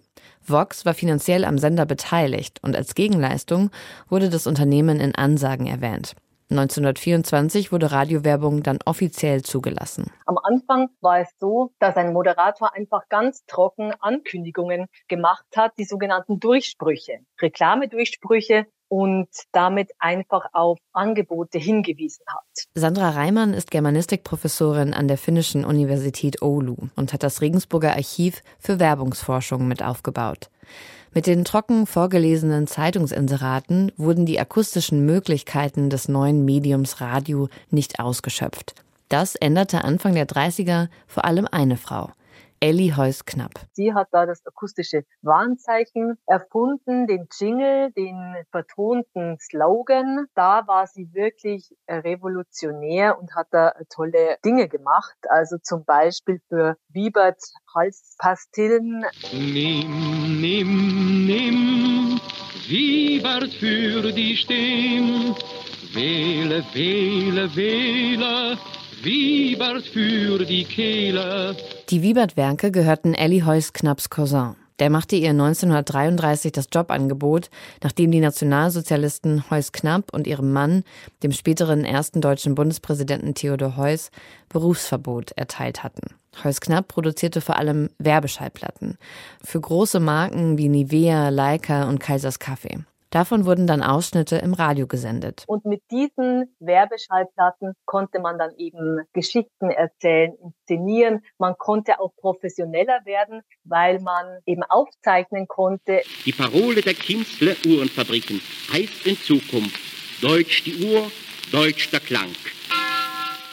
Vox war finanziell am Sender beteiligt und als Gegenleistung wurde das Unternehmen in Ansagen erwähnt. 1924 wurde Radiowerbung dann offiziell zugelassen. Am Anfang war es so, dass ein Moderator einfach ganz trocken Ankündigungen gemacht hat, die sogenannten Durchsprüche, Reklamedurchsprüche und damit einfach auf Angebote hingewiesen hat. Sandra Reimann ist Germanistikprofessorin an der Finnischen Universität Oulu und hat das Regensburger Archiv für Werbungsforschung mit aufgebaut. Mit den trocken vorgelesenen Zeitungsinseraten wurden die akustischen Möglichkeiten des neuen Mediums Radio nicht ausgeschöpft. Das änderte Anfang der 30er vor allem eine Frau. Elli Heuss-Knapp. Sie hat da das akustische Warnzeichen erfunden, den Jingle, den vertonten Slogan. Da war sie wirklich revolutionär und hat da tolle Dinge gemacht. Also zum Beispiel für Wiebert Halspastillen. Nimm, nimm, nimm, Wiebert für die Stimme. Wähle, wähle, wähle, Wiebert für die Kehle. Die Wiebert-Werke gehörten Elli Heuss-Knapps Cousin. Der machte ihr 1933 das Jobangebot, nachdem die Nationalsozialisten Heuss Knapp und ihrem Mann, dem späteren ersten deutschen Bundespräsidenten Theodor Heuss, Berufsverbot erteilt hatten. Heuss Knapp produzierte vor allem Werbeschallplatten für große Marken wie Nivea, Leica und Kaisers Kaffee. Davon wurden dann Ausschnitte im Radio gesendet. Und mit diesen Werbeschallplatten konnte man dann eben Geschichten erzählen, inszenieren. Man konnte auch professioneller werden, weil man eben aufzeichnen konnte. Die Parole der Kinzler Uhrenfabriken heißt in Zukunft Deutsch die Uhr, Deutsch der Klang.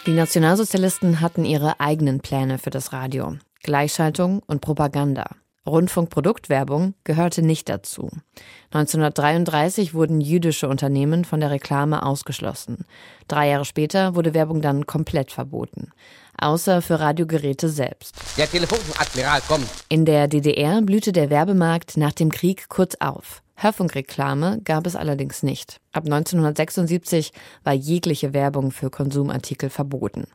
Die Nationalsozialisten hatten ihre eigenen Pläne für das Radio. Gleichschaltung und Propaganda. Rundfunkproduktwerbung gehörte nicht dazu. 1933 wurden jüdische Unternehmen von der Reklame ausgeschlossen. Drei Jahre später wurde Werbung dann komplett verboten. Außer für Radiogeräte selbst. Der Telefonadmiral kommt. In der DDR blühte der Werbemarkt nach dem Krieg kurz auf. Hörfunkreklame gab es allerdings nicht. Ab 1976 war jegliche Werbung für Konsumartikel verboten.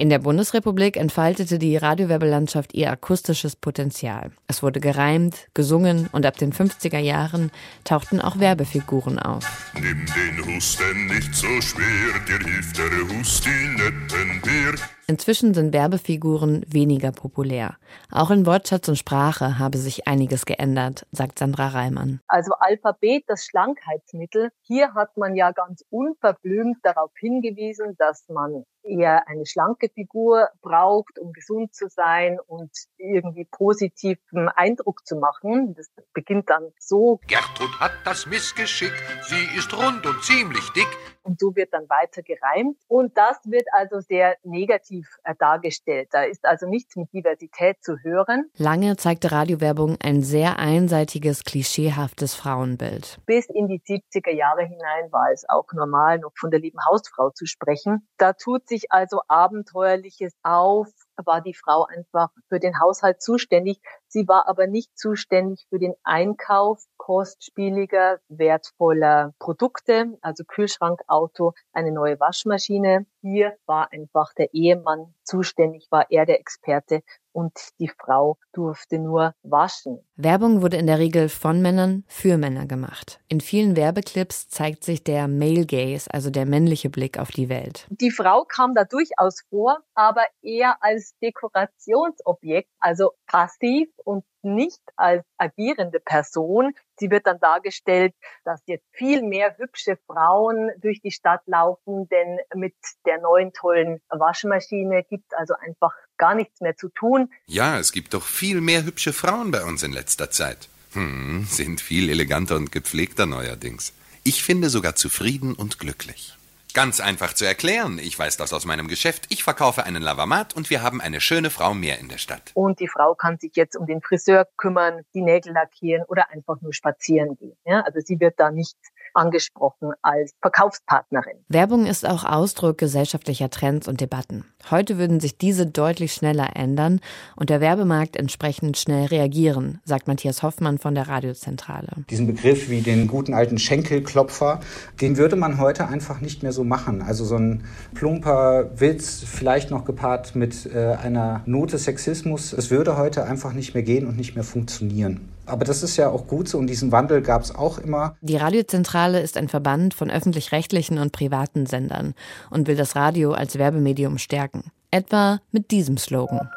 In der Bundesrepublik entfaltete die Radiowerbelandschaft ihr akustisches Potenzial. Es wurde gereimt, gesungen und ab den 50er Jahren tauchten auch Werbefiguren auf. Nimm den Husten nicht so schwer, dir hilft der Hustinettenbier. Inzwischen sind Werbefiguren weniger populär. Auch in Wortschatz und Sprache habe sich einiges geändert, sagt Sandra Reimann. Also Alphabet, das Schlankheitsmittel. Hier hat man ja ganz unverblümt darauf hingewiesen, dass man eher eine schlanke Figur braucht, um gesund zu sein und irgendwie positiven Eindruck zu machen. Das beginnt dann so. Gertrud hat das Missgeschick, sie ist rund und ziemlich dick. Und so wird dann weiter gereimt. Und das wird also sehr negativ äh, dargestellt. Da ist also nichts mit Diversität zu hören. Lange zeigte Radiowerbung ein sehr einseitiges, klischeehaftes Frauenbild. Bis in die 70er Jahre hinein war es auch normal, noch von der lieben Hausfrau zu sprechen. Da tut sich also Abenteuerliches auf, war die Frau einfach für den Haushalt zuständig. Sie war aber nicht zuständig für den Einkauf kostspieliger, wertvoller Produkte, also Kühlschrank, Auto, eine neue Waschmaschine. Hier war einfach der Ehemann zuständig, war er der Experte und die Frau durfte nur waschen. Werbung wurde in der Regel von Männern für Männer gemacht. In vielen Werbeclips zeigt sich der Male Gaze, also der männliche Blick auf die Welt. Die Frau kam da durchaus vor, aber eher als Dekorationsobjekt, also passiv und nicht als agierende Person. Sie wird dann dargestellt, dass jetzt viel mehr hübsche Frauen durch die Stadt laufen, denn mit der neuen tollen Waschmaschine gibt also einfach gar nichts mehr zu tun. Ja, es gibt doch viel mehr hübsche Frauen bei uns in letzter Zeit. Hm, sind viel eleganter und gepflegter neuerdings. Ich finde sogar zufrieden und glücklich. Ganz einfach zu erklären. Ich weiß das aus meinem Geschäft. Ich verkaufe einen Lavamat und wir haben eine schöne Frau mehr in der Stadt. Und die Frau kann sich jetzt um den Friseur kümmern, die Nägel lackieren oder einfach nur spazieren gehen. Ja, also sie wird da nicht angesprochen als Verkaufspartnerin. Werbung ist auch Ausdruck gesellschaftlicher Trends und Debatten. Heute würden sich diese deutlich schneller ändern und der Werbemarkt entsprechend schnell reagieren, sagt Matthias Hoffmann von der Radiozentrale. Diesen Begriff wie den guten alten Schenkelklopfer, den würde man heute einfach nicht mehr so machen. Also so ein plumper Witz, vielleicht noch gepaart mit äh, einer Note Sexismus, es würde heute einfach nicht mehr gehen und nicht mehr funktionieren. Aber das ist ja auch gut so und diesen Wandel gab es auch immer. Die Radiozentrale ist ein Verband von öffentlich-rechtlichen und privaten Sendern und will das Radio als Werbemedium stärken. Etwa mit diesem Slogan.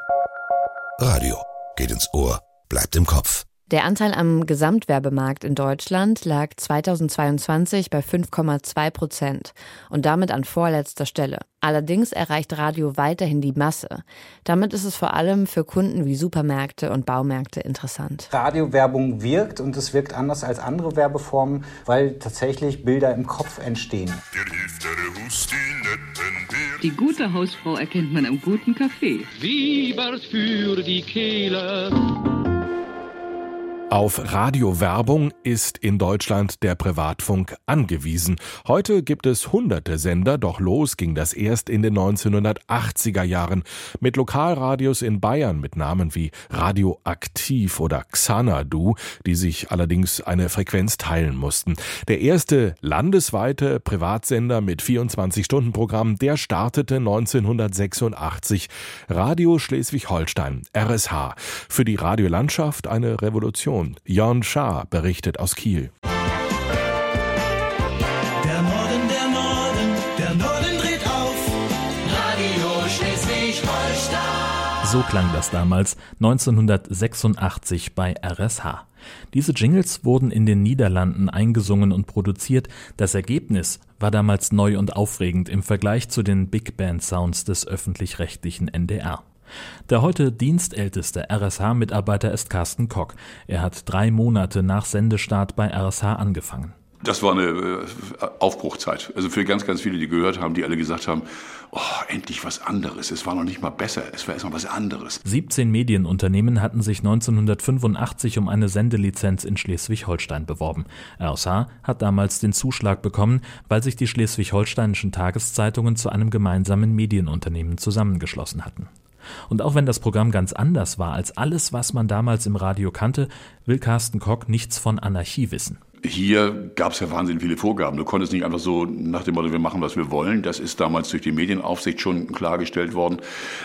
Radio geht ins Ohr, bleibt im Kopf. Der Anteil am Gesamtwerbemarkt in Deutschland lag 2022 bei 5,2 Prozent und damit an vorletzter Stelle. Allerdings erreicht Radio weiterhin die Masse. Damit ist es vor allem für Kunden wie Supermärkte und Baumärkte interessant. Radiowerbung wirkt und es wirkt anders als andere Werbeformen, weil tatsächlich Bilder im Kopf entstehen. Die gute Hausfrau erkennt man am guten Kaffee. Wiebert für die Kehle. Auf Radiowerbung ist in Deutschland der Privatfunk angewiesen. Heute gibt es hunderte Sender, doch los ging das erst in den 1980er Jahren mit Lokalradios in Bayern mit Namen wie Radioaktiv oder Xanadu, die sich allerdings eine Frequenz teilen mussten. Der erste landesweite Privatsender mit 24-Stunden-Programm, der startete 1986. Radio Schleswig-Holstein, RSH. Für die Radiolandschaft eine Revolution. Nation. Jörn Schaar berichtet aus Kiel. Der Norden, der Norden, der Norden dreht auf. Radio Schleswig-Holstein. So klang das damals 1986 bei RSH. Diese Jingles wurden in den Niederlanden eingesungen und produziert. Das Ergebnis war damals neu und aufregend im Vergleich zu den Big Band Sounds des öffentlich-rechtlichen NDR. Der heute dienstälteste RSH-Mitarbeiter ist Carsten Kock. Er hat drei Monate nach Sendestart bei RSH angefangen. Das war eine äh, Aufbruchzeit. Also für ganz, ganz viele, die gehört haben, die alle gesagt haben, oh, endlich was anderes. Es war noch nicht mal besser, es war erstmal was anderes. 17 Medienunternehmen hatten sich 1985 um eine Sendelizenz in Schleswig-Holstein beworben. RSH hat damals den Zuschlag bekommen, weil sich die schleswig-holsteinischen Tageszeitungen zu einem gemeinsamen Medienunternehmen zusammengeschlossen hatten. Und auch wenn das Programm ganz anders war als alles, was man damals im Radio kannte, will Carsten Kock nichts von Anarchie wissen. Hier gab es ja wahnsinnig viele Vorgaben. Du konntest nicht einfach so nach dem Motto, wir machen, was wir wollen. Das ist damals durch die Medienaufsicht schon klargestellt worden.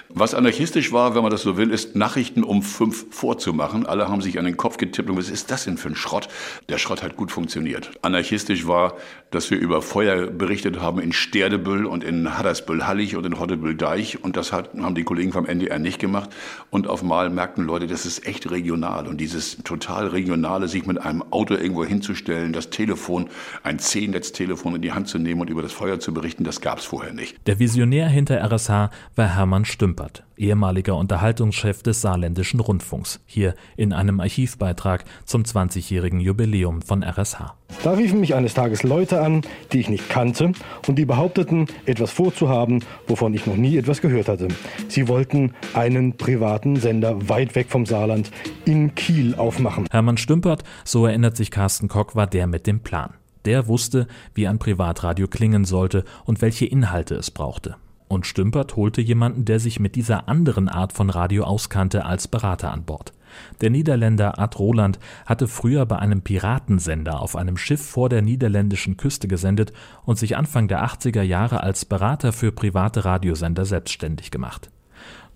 Was anarchistisch war, wenn man das so will, ist Nachrichten um fünf vorzumachen. Alle haben sich an den Kopf getippt und was ist das denn für ein Schrott? Der Schrott hat gut funktioniert. Anarchistisch war, dass wir über Feuer berichtet haben in Sterdebüll und in Haddersbüll-Hallig und in Hoddebüll-Deich. Und das hat, haben die Kollegen vom NDR nicht gemacht. Und auf Mal merkten Leute, das ist echt regional. Und dieses total regionale, sich mit einem Auto irgendwo hinzustellen, das Telefon, ein C-Netz-Telefon in die Hand zu nehmen und über das Feuer zu berichten, das gab es vorher nicht. Der Visionär hinter RSH war Hermann Stümpert, ehemaliger Unterhaltungschef des Saarländischen Rundfunks, hier in einem Archivbeitrag zum 20-jährigen Jubiläum von RSH. Da riefen mich eines Tages Leute an, die ich nicht kannte und die behaupteten, etwas vorzuhaben, wovon ich noch nie etwas gehört hatte. Sie wollten einen privaten Sender weit weg vom Saarland in Kiel aufmachen. Hermann Stümpert, so erinnert sich Carsten Kock, war der mit dem Plan. Der wusste, wie ein Privatradio klingen sollte und welche Inhalte es brauchte. Und Stümpert holte jemanden, der sich mit dieser anderen Art von Radio auskannte, als Berater an Bord. Der Niederländer Ad Roland hatte früher bei einem Piratensender auf einem Schiff vor der niederländischen Küste gesendet und sich Anfang der 80er Jahre als Berater für private Radiosender selbstständig gemacht.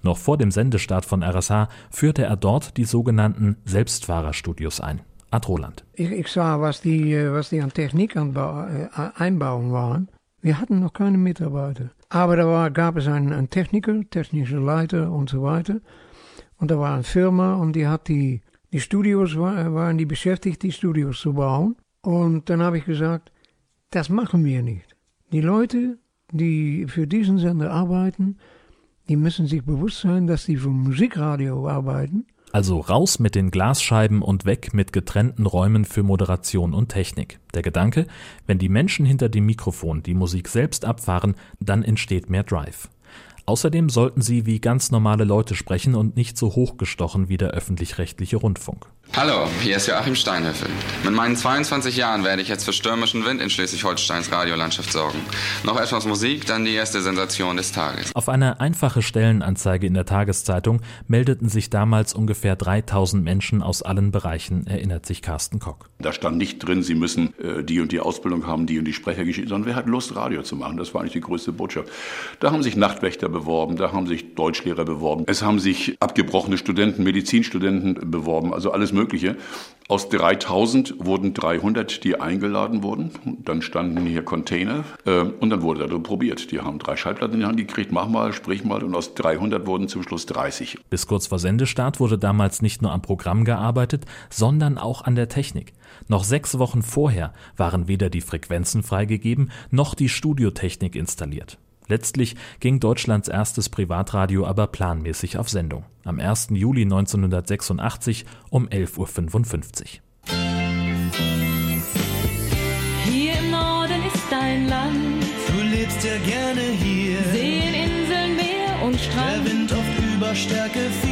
Noch vor dem Sendestart von RSH führte er dort die sogenannten Selbstfahrerstudios ein. Ad Roland. Ich, ich sah, was die, äh, was die an Technik äh, einbauen waren. Wir hatten noch keine Mitarbeiter. Aber da war, gab es einen, einen Techniker, technische Leiter und so weiter. Und da war eine Firma und die hat die, die Studios, waren die beschäftigt, die Studios zu bauen. Und dann habe ich gesagt, das machen wir nicht. Die Leute, die für diesen Sender arbeiten, die müssen sich bewusst sein, dass sie für Musikradio arbeiten also raus mit den Glasscheiben und weg mit getrennten Räumen für Moderation und Technik. Der Gedanke, wenn die Menschen hinter dem Mikrofon die Musik selbst abfahren, dann entsteht mehr Drive. Außerdem sollten sie wie ganz normale Leute sprechen und nicht so hochgestochen wie der öffentlich-rechtliche Rundfunk. Hallo, hier ist Joachim Steinhöfel. Mit meinen 22 Jahren werde ich jetzt für stürmischen Wind in Schleswig-Holsteins Radiolandschaft sorgen. Noch etwas Musik, dann die erste Sensation des Tages. Auf eine einfache Stellenanzeige in der Tageszeitung meldeten sich damals ungefähr 3000 Menschen aus allen Bereichen, erinnert sich Carsten Kock. Da stand nicht drin, sie müssen äh, die und die Ausbildung haben, die und die Sprechergeschichte, sondern wer hat Lust, Radio zu machen? Das war eigentlich die größte Botschaft. Da haben sich Nachtwächter beworben, da haben sich Deutschlehrer beworben, es haben sich abgebrochene Studenten, Medizinstudenten beworben, also alles Mögliche. Aus 3000 wurden 300, die eingeladen wurden. Dann standen hier Container äh, und dann wurde da probiert. Die haben drei Schallplatten in die Hand gekriegt, mach mal, sprich mal und aus 300 wurden zum Schluss 30. Bis kurz vor Sendestart wurde damals nicht nur am Programm gearbeitet, sondern auch an der Technik. Noch sechs Wochen vorher waren weder die Frequenzen freigegeben noch die Studiotechnik installiert. Letztlich ging Deutschlands erstes Privatradio aber planmäßig auf Sendung. Am 1. Juli 1986 um 11.55 Uhr. Hier im Norden ist dein Land. Du lebst ja gerne hier. Seen, Inseln, Meer und Strand. Wind oft über Stärke 4.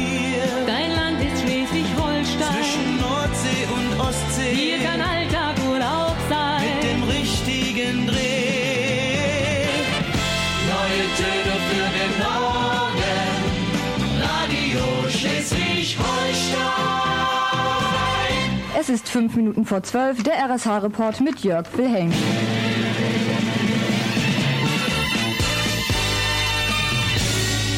ist fünf Minuten vor zwölf, der RSH-Report mit Jörg Wilhelm.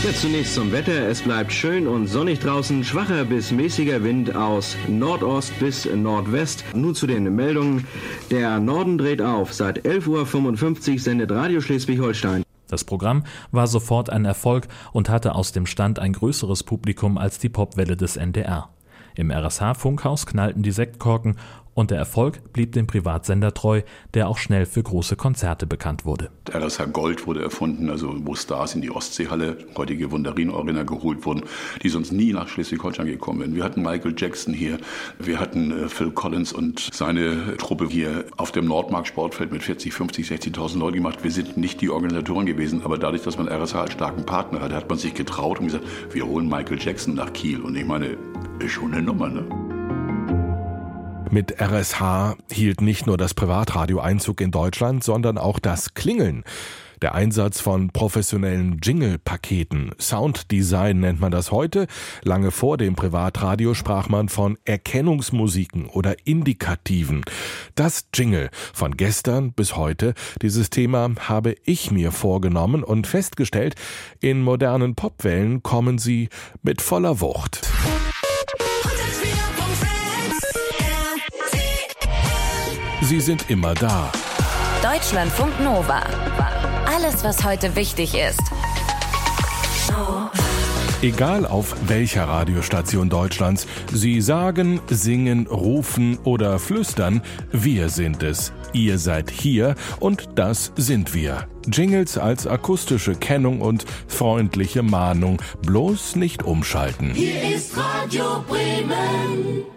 Ja, zunächst zum Wetter. Es bleibt schön und sonnig draußen. Schwacher bis mäßiger Wind aus Nordost bis Nordwest. Nun zu den Meldungen. Der Norden dreht auf. Seit 11.55 Uhr sendet Radio Schleswig-Holstein. Das Programm war sofort ein Erfolg und hatte aus dem Stand ein größeres Publikum als die Popwelle des NDR. Im RSH-Funkhaus knallten die Sektkorken und der Erfolg blieb dem Privatsender treu, der auch schnell für große Konzerte bekannt wurde. Der RSH Gold wurde erfunden, also wo Stars in die Ostseehalle, heutige Wundarin-Arena geholt wurden, die sonst nie nach Schleswig-Holstein gekommen wären. Wir hatten Michael Jackson hier, wir hatten äh, Phil Collins und seine Truppe hier auf dem Nordmark Sportfeld mit 40, 50, 60.000 Leuten gemacht. Wir sind nicht die Organisatoren gewesen, aber dadurch, dass man RSH als starken Partner hatte, hat man sich getraut und gesagt, wir holen Michael Jackson nach Kiel. Und ich meine, ist schon eine Nummer, ne? Mit RSH hielt nicht nur das Privatradio Einzug in Deutschland, sondern auch das Klingeln. Der Einsatz von professionellen Jingle-Paketen, Sounddesign nennt man das heute. Lange vor dem Privatradio sprach man von Erkennungsmusiken oder Indikativen. Das Jingle von gestern bis heute, dieses Thema habe ich mir vorgenommen und festgestellt, in modernen Popwellen kommen sie mit voller Wucht. Sie sind immer da. Deutschlandfunk Nova. Alles, was heute wichtig ist. Egal auf welcher Radiostation Deutschlands, Sie sagen, singen, rufen oder flüstern, wir sind es. Ihr seid hier und das sind wir. Jingles als akustische Kennung und freundliche Mahnung. Bloß nicht umschalten. Hier ist Radio Bremen.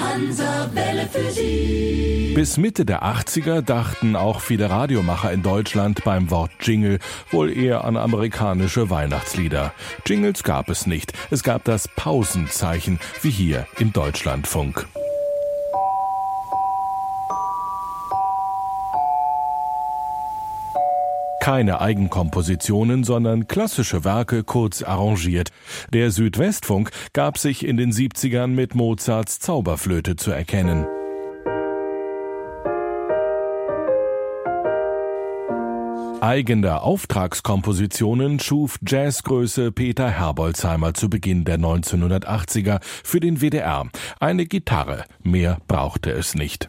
Hansa Welle für Sie. Bis Mitte der 80er dachten auch viele Radiomacher in Deutschland beim Wort Jingle wohl eher an amerikanische Weihnachtslieder. Jingles gab es nicht. Es gab das Pausenzeichen, wie hier im Deutschlandfunk. Keine Eigenkompositionen, sondern klassische Werke kurz arrangiert. Der Südwestfunk gab sich in den 70ern mit Mozarts Zauberflöte zu erkennen. Eigene Auftragskompositionen schuf Jazzgröße Peter Herbolzheimer zu Beginn der 1980er für den WDR. Eine Gitarre, mehr brauchte es nicht.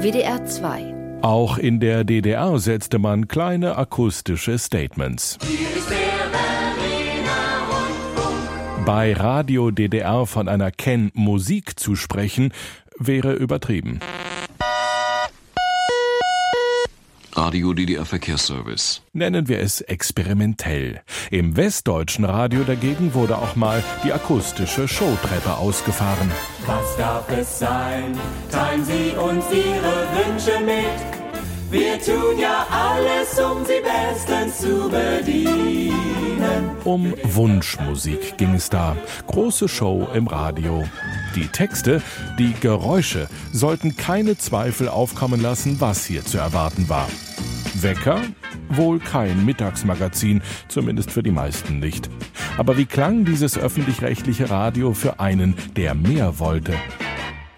WDR 2 Auch in der DDR setzte man kleine akustische Statements. Bei Radio DDR von einer Ken-Musik zu sprechen, wäre übertrieben. Radio DDR Verkehrsservice. Nennen wir es experimentell. Im westdeutschen Radio dagegen wurde auch mal die akustische Showtreppe ausgefahren. Was darf es sein? Teilen Sie uns Ihre Wünsche mit. Wir tun ja alles, um Sie bestens zu bedienen. Um Wunschmusik ging es da. Große Show im Radio. Die Texte, die Geräusche sollten keine Zweifel aufkommen lassen, was hier zu erwarten war. Wecker? Wohl kein Mittagsmagazin, zumindest für die meisten nicht. Aber wie klang dieses öffentlich-rechtliche Radio für einen, der mehr wollte?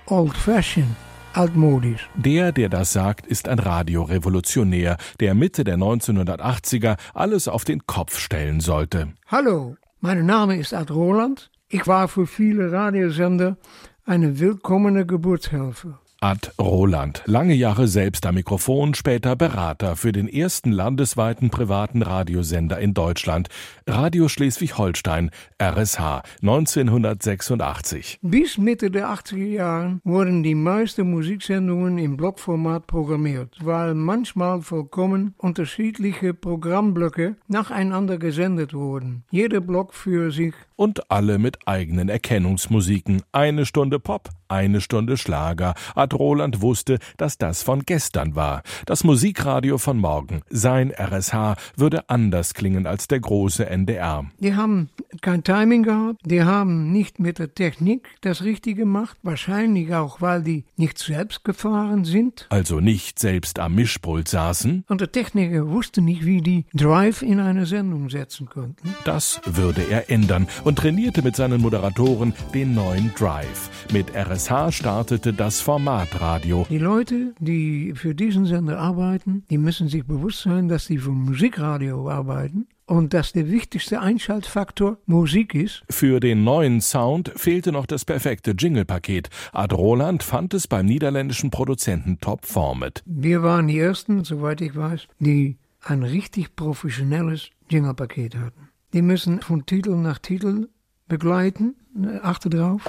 Old fashioned, altmodisch. Der, der das sagt, ist ein Radiorevolutionär, der Mitte der 1980er alles auf den Kopf stellen sollte. Hallo, mein Name ist Ad Roland. Ich war für viele Radiosender eine willkommene Geburtshelfer. Ad Roland, lange Jahre selbst am Mikrofon, später Berater für den ersten landesweiten privaten Radiosender in Deutschland, Radio Schleswig-Holstein, RSH, 1986. Bis Mitte der 80er Jahre wurden die meisten Musiksendungen im Blockformat programmiert, weil manchmal vollkommen unterschiedliche Programmblöcke nacheinander gesendet wurden. Jeder Block für sich. Und alle mit eigenen Erkennungsmusiken. Eine Stunde Pop, eine Stunde Schlager. Ad Roland wusste, dass das von gestern war. Das Musikradio von morgen, sein RSH, würde anders klingen als der große NDR. Die haben kein Timing gehabt, die haben nicht mit der Technik das Richtige gemacht, wahrscheinlich auch, weil die nicht selbst gefahren sind. Also nicht selbst am Mischpult saßen. Und der Techniker wusste nicht, wie die Drive in eine Sendung setzen konnten. Das würde er ändern und trainierte mit seinen Moderatoren den neuen Drive. Mit RSH startete das Formatradio. Die Leute, die für diesen Sender arbeiten, die müssen sich bewusst sein, dass sie für Musikradio arbeiten und dass der wichtigste Einschaltfaktor Musik ist. Für den neuen Sound fehlte noch das perfekte Jingle-Paket. Ad Roland fand es beim niederländischen Produzenten Top Format. Wir waren die Ersten, soweit ich weiß, die ein richtig professionelles Jingle-Paket hatten. Die müssen von Titel nach Titel begleiten. Achte drauf.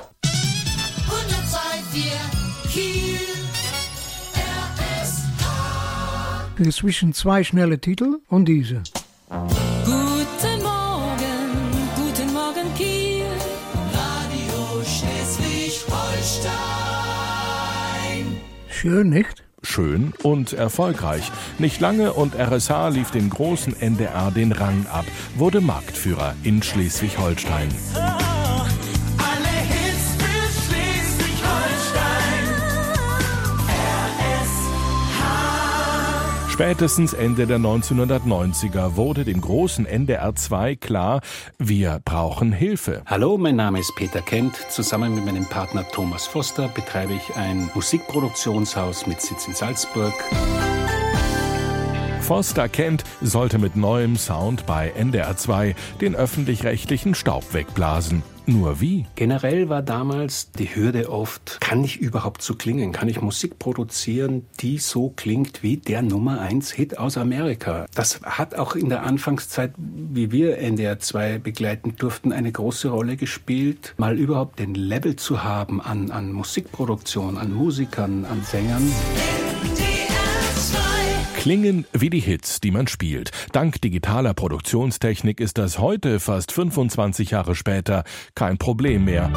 102, 4, Kiel, RSH. Zwischen zwei schnelle Titel und diese. Guten Schön, nicht? Schön und erfolgreich. Nicht lange und RSH lief dem großen NDR den Rang ab, wurde Marktführer in Schleswig-Holstein. Spätestens Ende der 1990er wurde dem großen NDR 2 klar, wir brauchen Hilfe. Hallo, mein Name ist Peter Kent. Zusammen mit meinem Partner Thomas Foster betreibe ich ein Musikproduktionshaus mit Sitz in Salzburg. Foster Kent sollte mit neuem Sound bei NDR 2 den öffentlich-rechtlichen Staub wegblasen. Nur wie? Generell war damals die Hürde oft, kann ich überhaupt so klingen? Kann ich Musik produzieren, die so klingt wie der Nummer 1 Hit aus Amerika? Das hat auch in der Anfangszeit, wie wir NDR 2 begleiten durften, eine große Rolle gespielt, mal überhaupt den Level zu haben an, an Musikproduktion, an Musikern, an Sängern. Klingen wie die Hits, die man spielt. Dank digitaler Produktionstechnik ist das heute, fast 25 Jahre später, kein Problem mehr.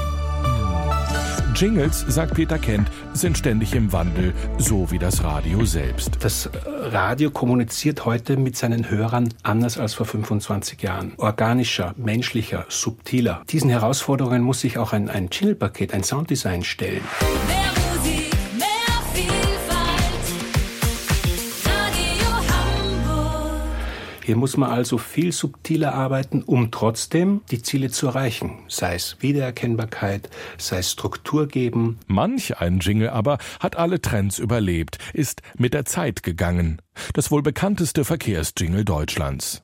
Jingles, sagt Peter Kent, sind ständig im Wandel, so wie das Radio selbst. Das Radio kommuniziert heute mit seinen Hörern anders als vor 25 Jahren. Organischer, menschlicher, subtiler. Diesen Herausforderungen muss sich auch ein, ein Jingle-Paket, ein Sounddesign stellen. Mehr Hier muss man also viel subtiler arbeiten, um trotzdem die Ziele zu erreichen. Sei es Wiedererkennbarkeit, sei es Struktur geben. Manch ein Jingle aber hat alle Trends überlebt, ist mit der Zeit gegangen. Das wohl bekannteste Verkehrsjingle Deutschlands.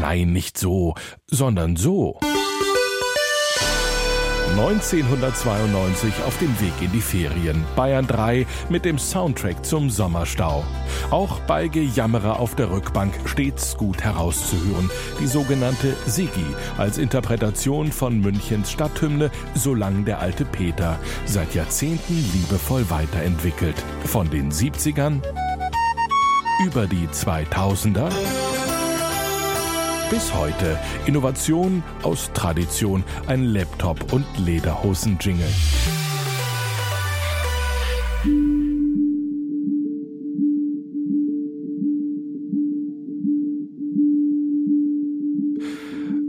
Nein, nicht so, sondern so. 1992 auf dem Weg in die Ferien. Bayern 3 mit dem Soundtrack zum Sommerstau. Auch bei Gejammerer auf der Rückbank stets gut herauszuhören. Die sogenannte Sigi als Interpretation von Münchens Stadthymne Solang der alte Peter. Seit Jahrzehnten liebevoll weiterentwickelt. Von den 70ern über die 2000er bis heute. Innovation aus Tradition, ein Laptop und Lederhosen-Jingle.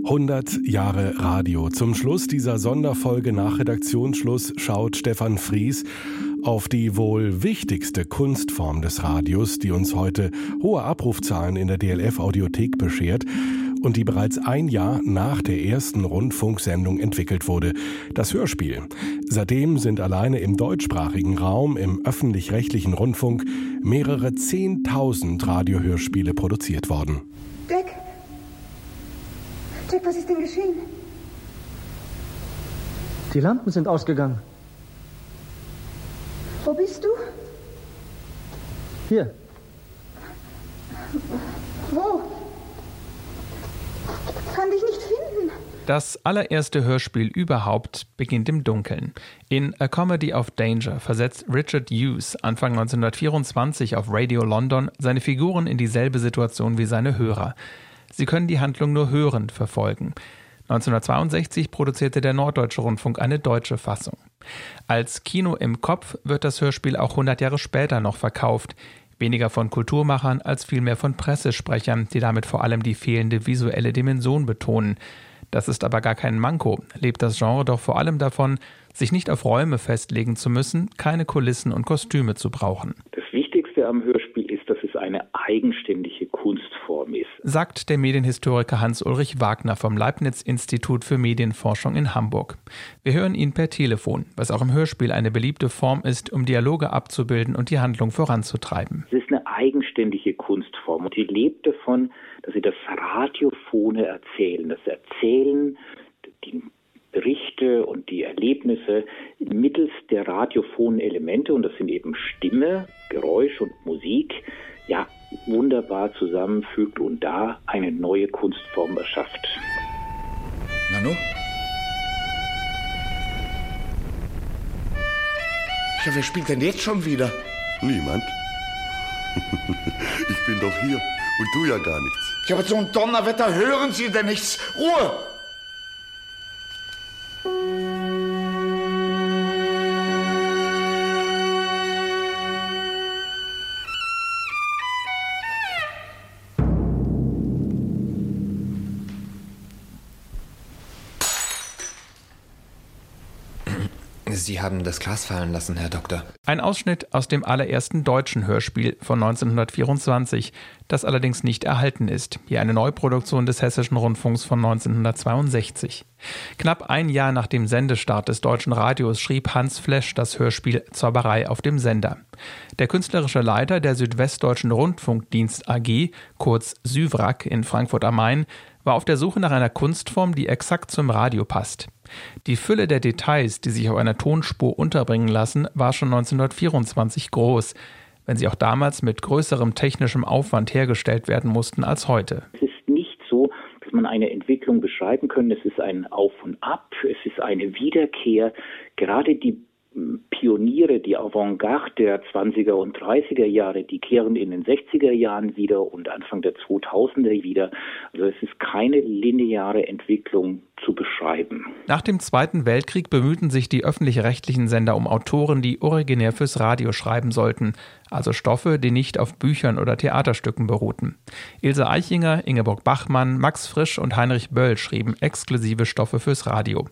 Hundert Jahre Radio. Zum Schluss dieser Sonderfolge nach Redaktionsschluss schaut Stefan Fries auf die wohl wichtigste Kunstform des Radios, die uns heute hohe Abrufzahlen in der DLF-Audiothek beschert und die bereits ein Jahr nach der ersten Rundfunksendung entwickelt wurde, das Hörspiel. Seitdem sind alleine im deutschsprachigen Raum im öffentlich-rechtlichen Rundfunk mehrere Zehntausend Radiohörspiele produziert worden. Jack? Jack, was ist denn geschehen? Die Lampen sind ausgegangen. Wo bist du? Hier, Wo? Kann dich nicht finden. Das allererste Hörspiel überhaupt beginnt im Dunkeln. In A Comedy of Danger versetzt Richard Hughes Anfang 1924 auf Radio London seine Figuren in dieselbe Situation wie seine Hörer. Sie können die Handlung nur hörend verfolgen. 1962 produzierte der Norddeutsche Rundfunk eine deutsche Fassung. Als Kino im Kopf wird das Hörspiel auch 100 Jahre später noch verkauft. Weniger von Kulturmachern als vielmehr von Pressesprechern, die damit vor allem die fehlende visuelle Dimension betonen. Das ist aber gar kein Manko, lebt das Genre doch vor allem davon, sich nicht auf Räume festlegen zu müssen, keine Kulissen und Kostüme zu brauchen. Das Wichtigste am Hörspiel ist, dass es eine eigenständige Kunstform ist. Sagt der Medienhistoriker Hans-Ulrich Wagner vom Leibniz-Institut für Medienforschung in Hamburg. Wir hören ihn per Telefon, was auch im Hörspiel eine beliebte Form ist, um Dialoge abzubilden und die Handlung voranzutreiben. Es ist eine eigenständige Kunstform und die lebt davon, dass sie das Radiophone erzählen, das Erzählen, die Berichte und die Erlebnisse mittels der radiophonen Elemente, und das sind eben Stimme, Geräusch und Musik, ja, wunderbar zusammenfügt und da eine neue Kunstform erschafft. Nanu? Ja, wer spielt denn jetzt schon wieder? Niemand. ich bin doch hier und du ja gar nichts. Ja, aber so ein Donnerwetter hören Sie denn nichts. Ruhe! Haben das Glas fallen lassen, Herr Doktor. Ein Ausschnitt aus dem allerersten deutschen Hörspiel von 1924, das allerdings nicht erhalten ist. Hier eine Neuproduktion des Hessischen Rundfunks von 1962. Knapp ein Jahr nach dem Sendestart des deutschen Radios schrieb Hans Flesch das Hörspiel Zauberei auf dem Sender. Der künstlerische Leiter der Südwestdeutschen Rundfunkdienst AG, kurz SÜVRAG in Frankfurt am Main, war auf der Suche nach einer Kunstform, die exakt zum Radio passt. Die Fülle der Details, die sich auf einer Tonspur unterbringen lassen, war schon 1924 groß, wenn sie auch damals mit größerem technischem Aufwand hergestellt werden mussten als heute. Es ist nicht so, dass man eine Entwicklung beschreiben kann. Es ist ein Auf und Ab, es ist eine Wiederkehr. Gerade die Pioniere, die Avantgarde der 20er und 30er Jahre, die kehren in den 60er Jahren wieder und Anfang der 2000er wieder. Also es ist keine lineare Entwicklung zu beschreiben. Nach dem Zweiten Weltkrieg bemühten sich die öffentlich-rechtlichen Sender um Autoren, die originär fürs Radio schreiben sollten, also Stoffe, die nicht auf Büchern oder Theaterstücken beruhten. Ilse Eichinger, Ingeborg Bachmann, Max Frisch und Heinrich Böll schrieben exklusive Stoffe fürs Radio.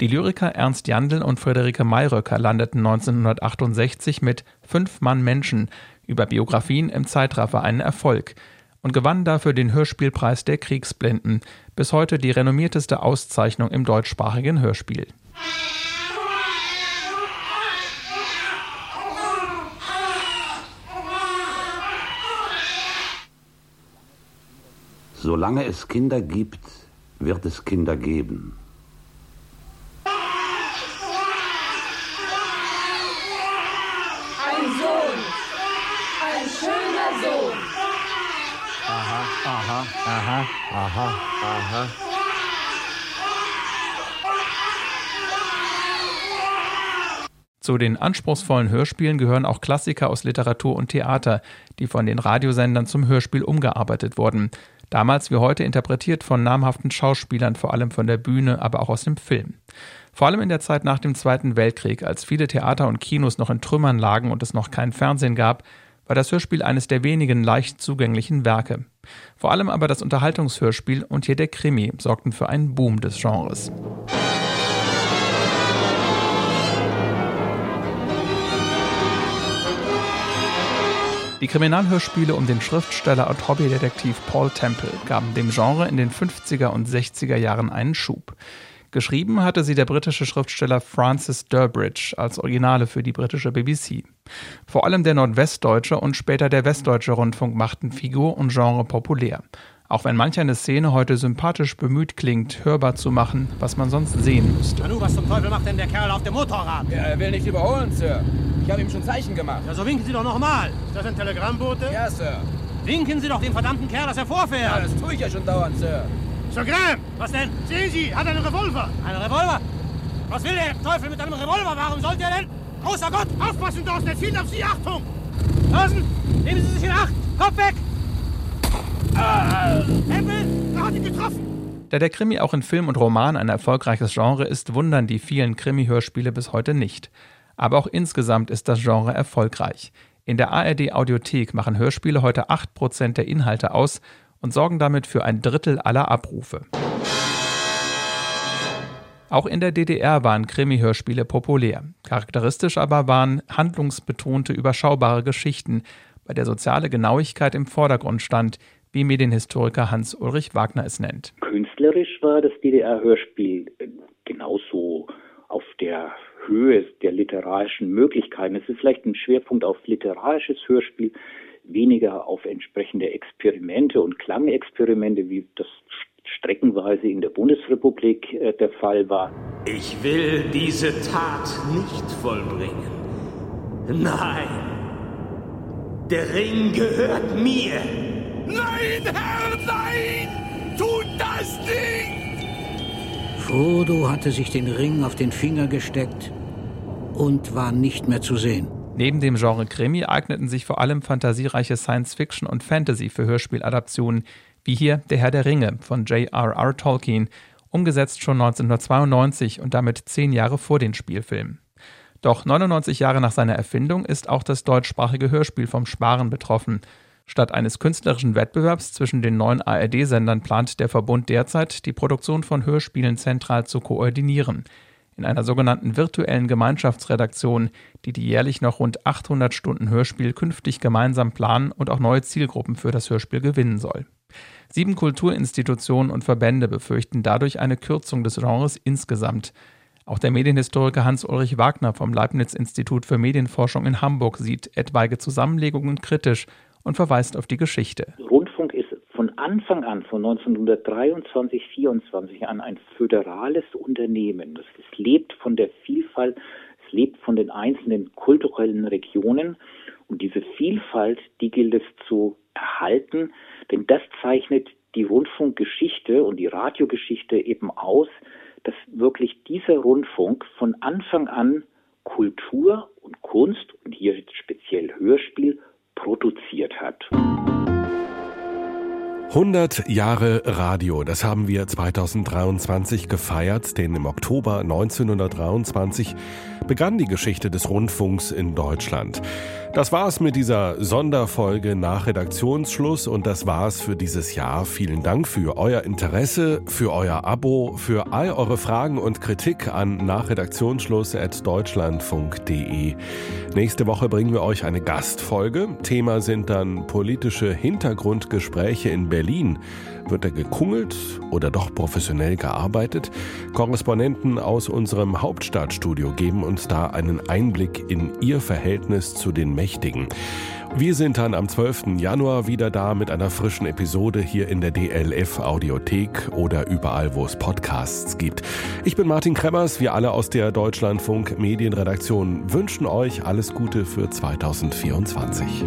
Die Lyriker Ernst Jandl und Friederike Mayröcker landeten 1968 mit Fünf Mann Menschen über Biografien im Zeitraffer einen Erfolg und gewann dafür den Hörspielpreis der Kriegsblinden, bis heute die renommierteste Auszeichnung im deutschsprachigen Hörspiel. Solange es Kinder gibt, wird es Kinder geben. Ein Sohn. Ein schöner Sohn. Aha, aha, aha, aha. Zu den anspruchsvollen Hörspielen gehören auch Klassiker aus Literatur und Theater, die von den Radiosendern zum Hörspiel umgearbeitet wurden. Damals wie heute interpretiert von namhaften Schauspielern, vor allem von der Bühne, aber auch aus dem Film. Vor allem in der Zeit nach dem Zweiten Weltkrieg, als viele Theater und Kinos noch in Trümmern lagen und es noch kein Fernsehen gab, war das Hörspiel eines der wenigen leicht zugänglichen Werke. Vor allem aber das Unterhaltungshörspiel und hier der Krimi sorgten für einen Boom des Genres. Die Kriminalhörspiele um den Schriftsteller und Hobbydetektiv Paul Temple gaben dem Genre in den 50er und 60er Jahren einen Schub. Geschrieben hatte sie der britische Schriftsteller Francis Durbridge als Originale für die britische BBC. Vor allem der nordwestdeutsche und später der westdeutsche Rundfunk machten Figur und Genre populär. Auch wenn manch eine Szene heute sympathisch bemüht klingt, hörbar zu machen, was man sonst sehen müsste. Nanu, was zum Teufel macht denn der Kerl auf dem Motorrad? Ja, er will nicht überholen, Sir. Ich habe ihm schon Zeichen gemacht. Ja, so winken Sie doch nochmal. Ist das ein Telegrammbote? Ja, Sir. Winken Sie doch dem verdammten Kerl, dass er vorfährt. Ja, das tue ich ja schon dauernd, Sir. Sir Graham, was denn? Sehen Sie, hat einen Revolver. Einen Revolver? Was will der Teufel mit einem Revolver? Warum sollte er denn? Großer Gott, aufpassen, Dawson, er zielt auf Sie, Achtung! Dawson, nehmen Sie sich in Acht! Kopf weg! Äh, Hempel, er hat ihn getroffen! Da der Krimi auch in Film und Roman ein erfolgreiches Genre ist, wundern die vielen Krimi-Hörspiele bis heute nicht. Aber auch insgesamt ist das Genre erfolgreich. In der ARD Audiothek machen Hörspiele heute 8% der Inhalte aus und sorgen damit für ein Drittel aller Abrufe. Auch in der DDR waren Krimi-Hörspiele populär. Charakteristisch aber waren handlungsbetonte, überschaubare Geschichten, bei der soziale Genauigkeit im Vordergrund stand, wie Medienhistoriker Hans-Ulrich Wagner es nennt. Künstlerisch war das DDR-Hörspiel äh, genauso auf der Höhe der literarischen Möglichkeiten. Es ist vielleicht ein Schwerpunkt auf literarisches Hörspiel, weniger auf entsprechende Experimente und Klangexperimente, wie das streckenweise in der Bundesrepublik äh, der Fall war. Ich will diese Tat nicht vollbringen. Nein, der Ring gehört mir. Nein, Herr, nein! Tut das nicht! Frodo hatte sich den Ring auf den Finger gesteckt und war nicht mehr zu sehen. Neben dem Genre Krimi eigneten sich vor allem fantasiereiche Science-Fiction und Fantasy für Hörspieladaptionen, wie hier Der Herr der Ringe von J.R.R. Tolkien, umgesetzt schon 1992 und damit zehn Jahre vor den Spielfilmen. Doch 99 Jahre nach seiner Erfindung ist auch das deutschsprachige Hörspiel vom Sparen betroffen. Statt eines künstlerischen Wettbewerbs zwischen den neuen ARD-Sendern plant der Verbund derzeit, die Produktion von Hörspielen zentral zu koordinieren. In einer sogenannten virtuellen Gemeinschaftsredaktion, die die jährlich noch rund 800 Stunden Hörspiel künftig gemeinsam planen und auch neue Zielgruppen für das Hörspiel gewinnen soll. Sieben Kulturinstitutionen und Verbände befürchten dadurch eine Kürzung des Genres insgesamt. Auch der Medienhistoriker Hans-Ulrich Wagner vom Leibniz-Institut für Medienforschung in Hamburg sieht etwaige Zusammenlegungen kritisch und verweist auf die Geschichte. Ist von Anfang an, von 1923, 24 an, ein föderales Unternehmen. Es lebt von der Vielfalt, es lebt von den einzelnen kulturellen Regionen. Und diese Vielfalt, die gilt es zu erhalten, denn das zeichnet die Rundfunkgeschichte und die Radiogeschichte eben aus, dass wirklich dieser Rundfunk von Anfang an Kultur und Kunst und hier speziell Hörspiel produziert hat. 100 Jahre Radio, das haben wir 2023 gefeiert, denn im Oktober 1923 begann die Geschichte des Rundfunks in Deutschland. Das war's mit dieser Sonderfolge nach Redaktionsschluss und das war's für dieses Jahr. Vielen Dank für euer Interesse, für euer Abo, für all eure Fragen und Kritik an nachredaktionsschluss@deutschlandfunk.de. Nächste Woche bringen wir euch eine Gastfolge. Thema sind dann politische Hintergrundgespräche in Berlin. Wird da gekungelt oder doch professionell gearbeitet? Korrespondenten aus unserem Hauptstadtstudio geben uns da einen Einblick in ihr Verhältnis zu den Mächtigen. Wir sind dann am 12. Januar wieder da mit einer frischen Episode hier in der DLF Audiothek oder überall, wo es Podcasts gibt. Ich bin Martin Kremmers, wir alle aus der Deutschlandfunk Medienredaktion wünschen euch alles Gute für 2024.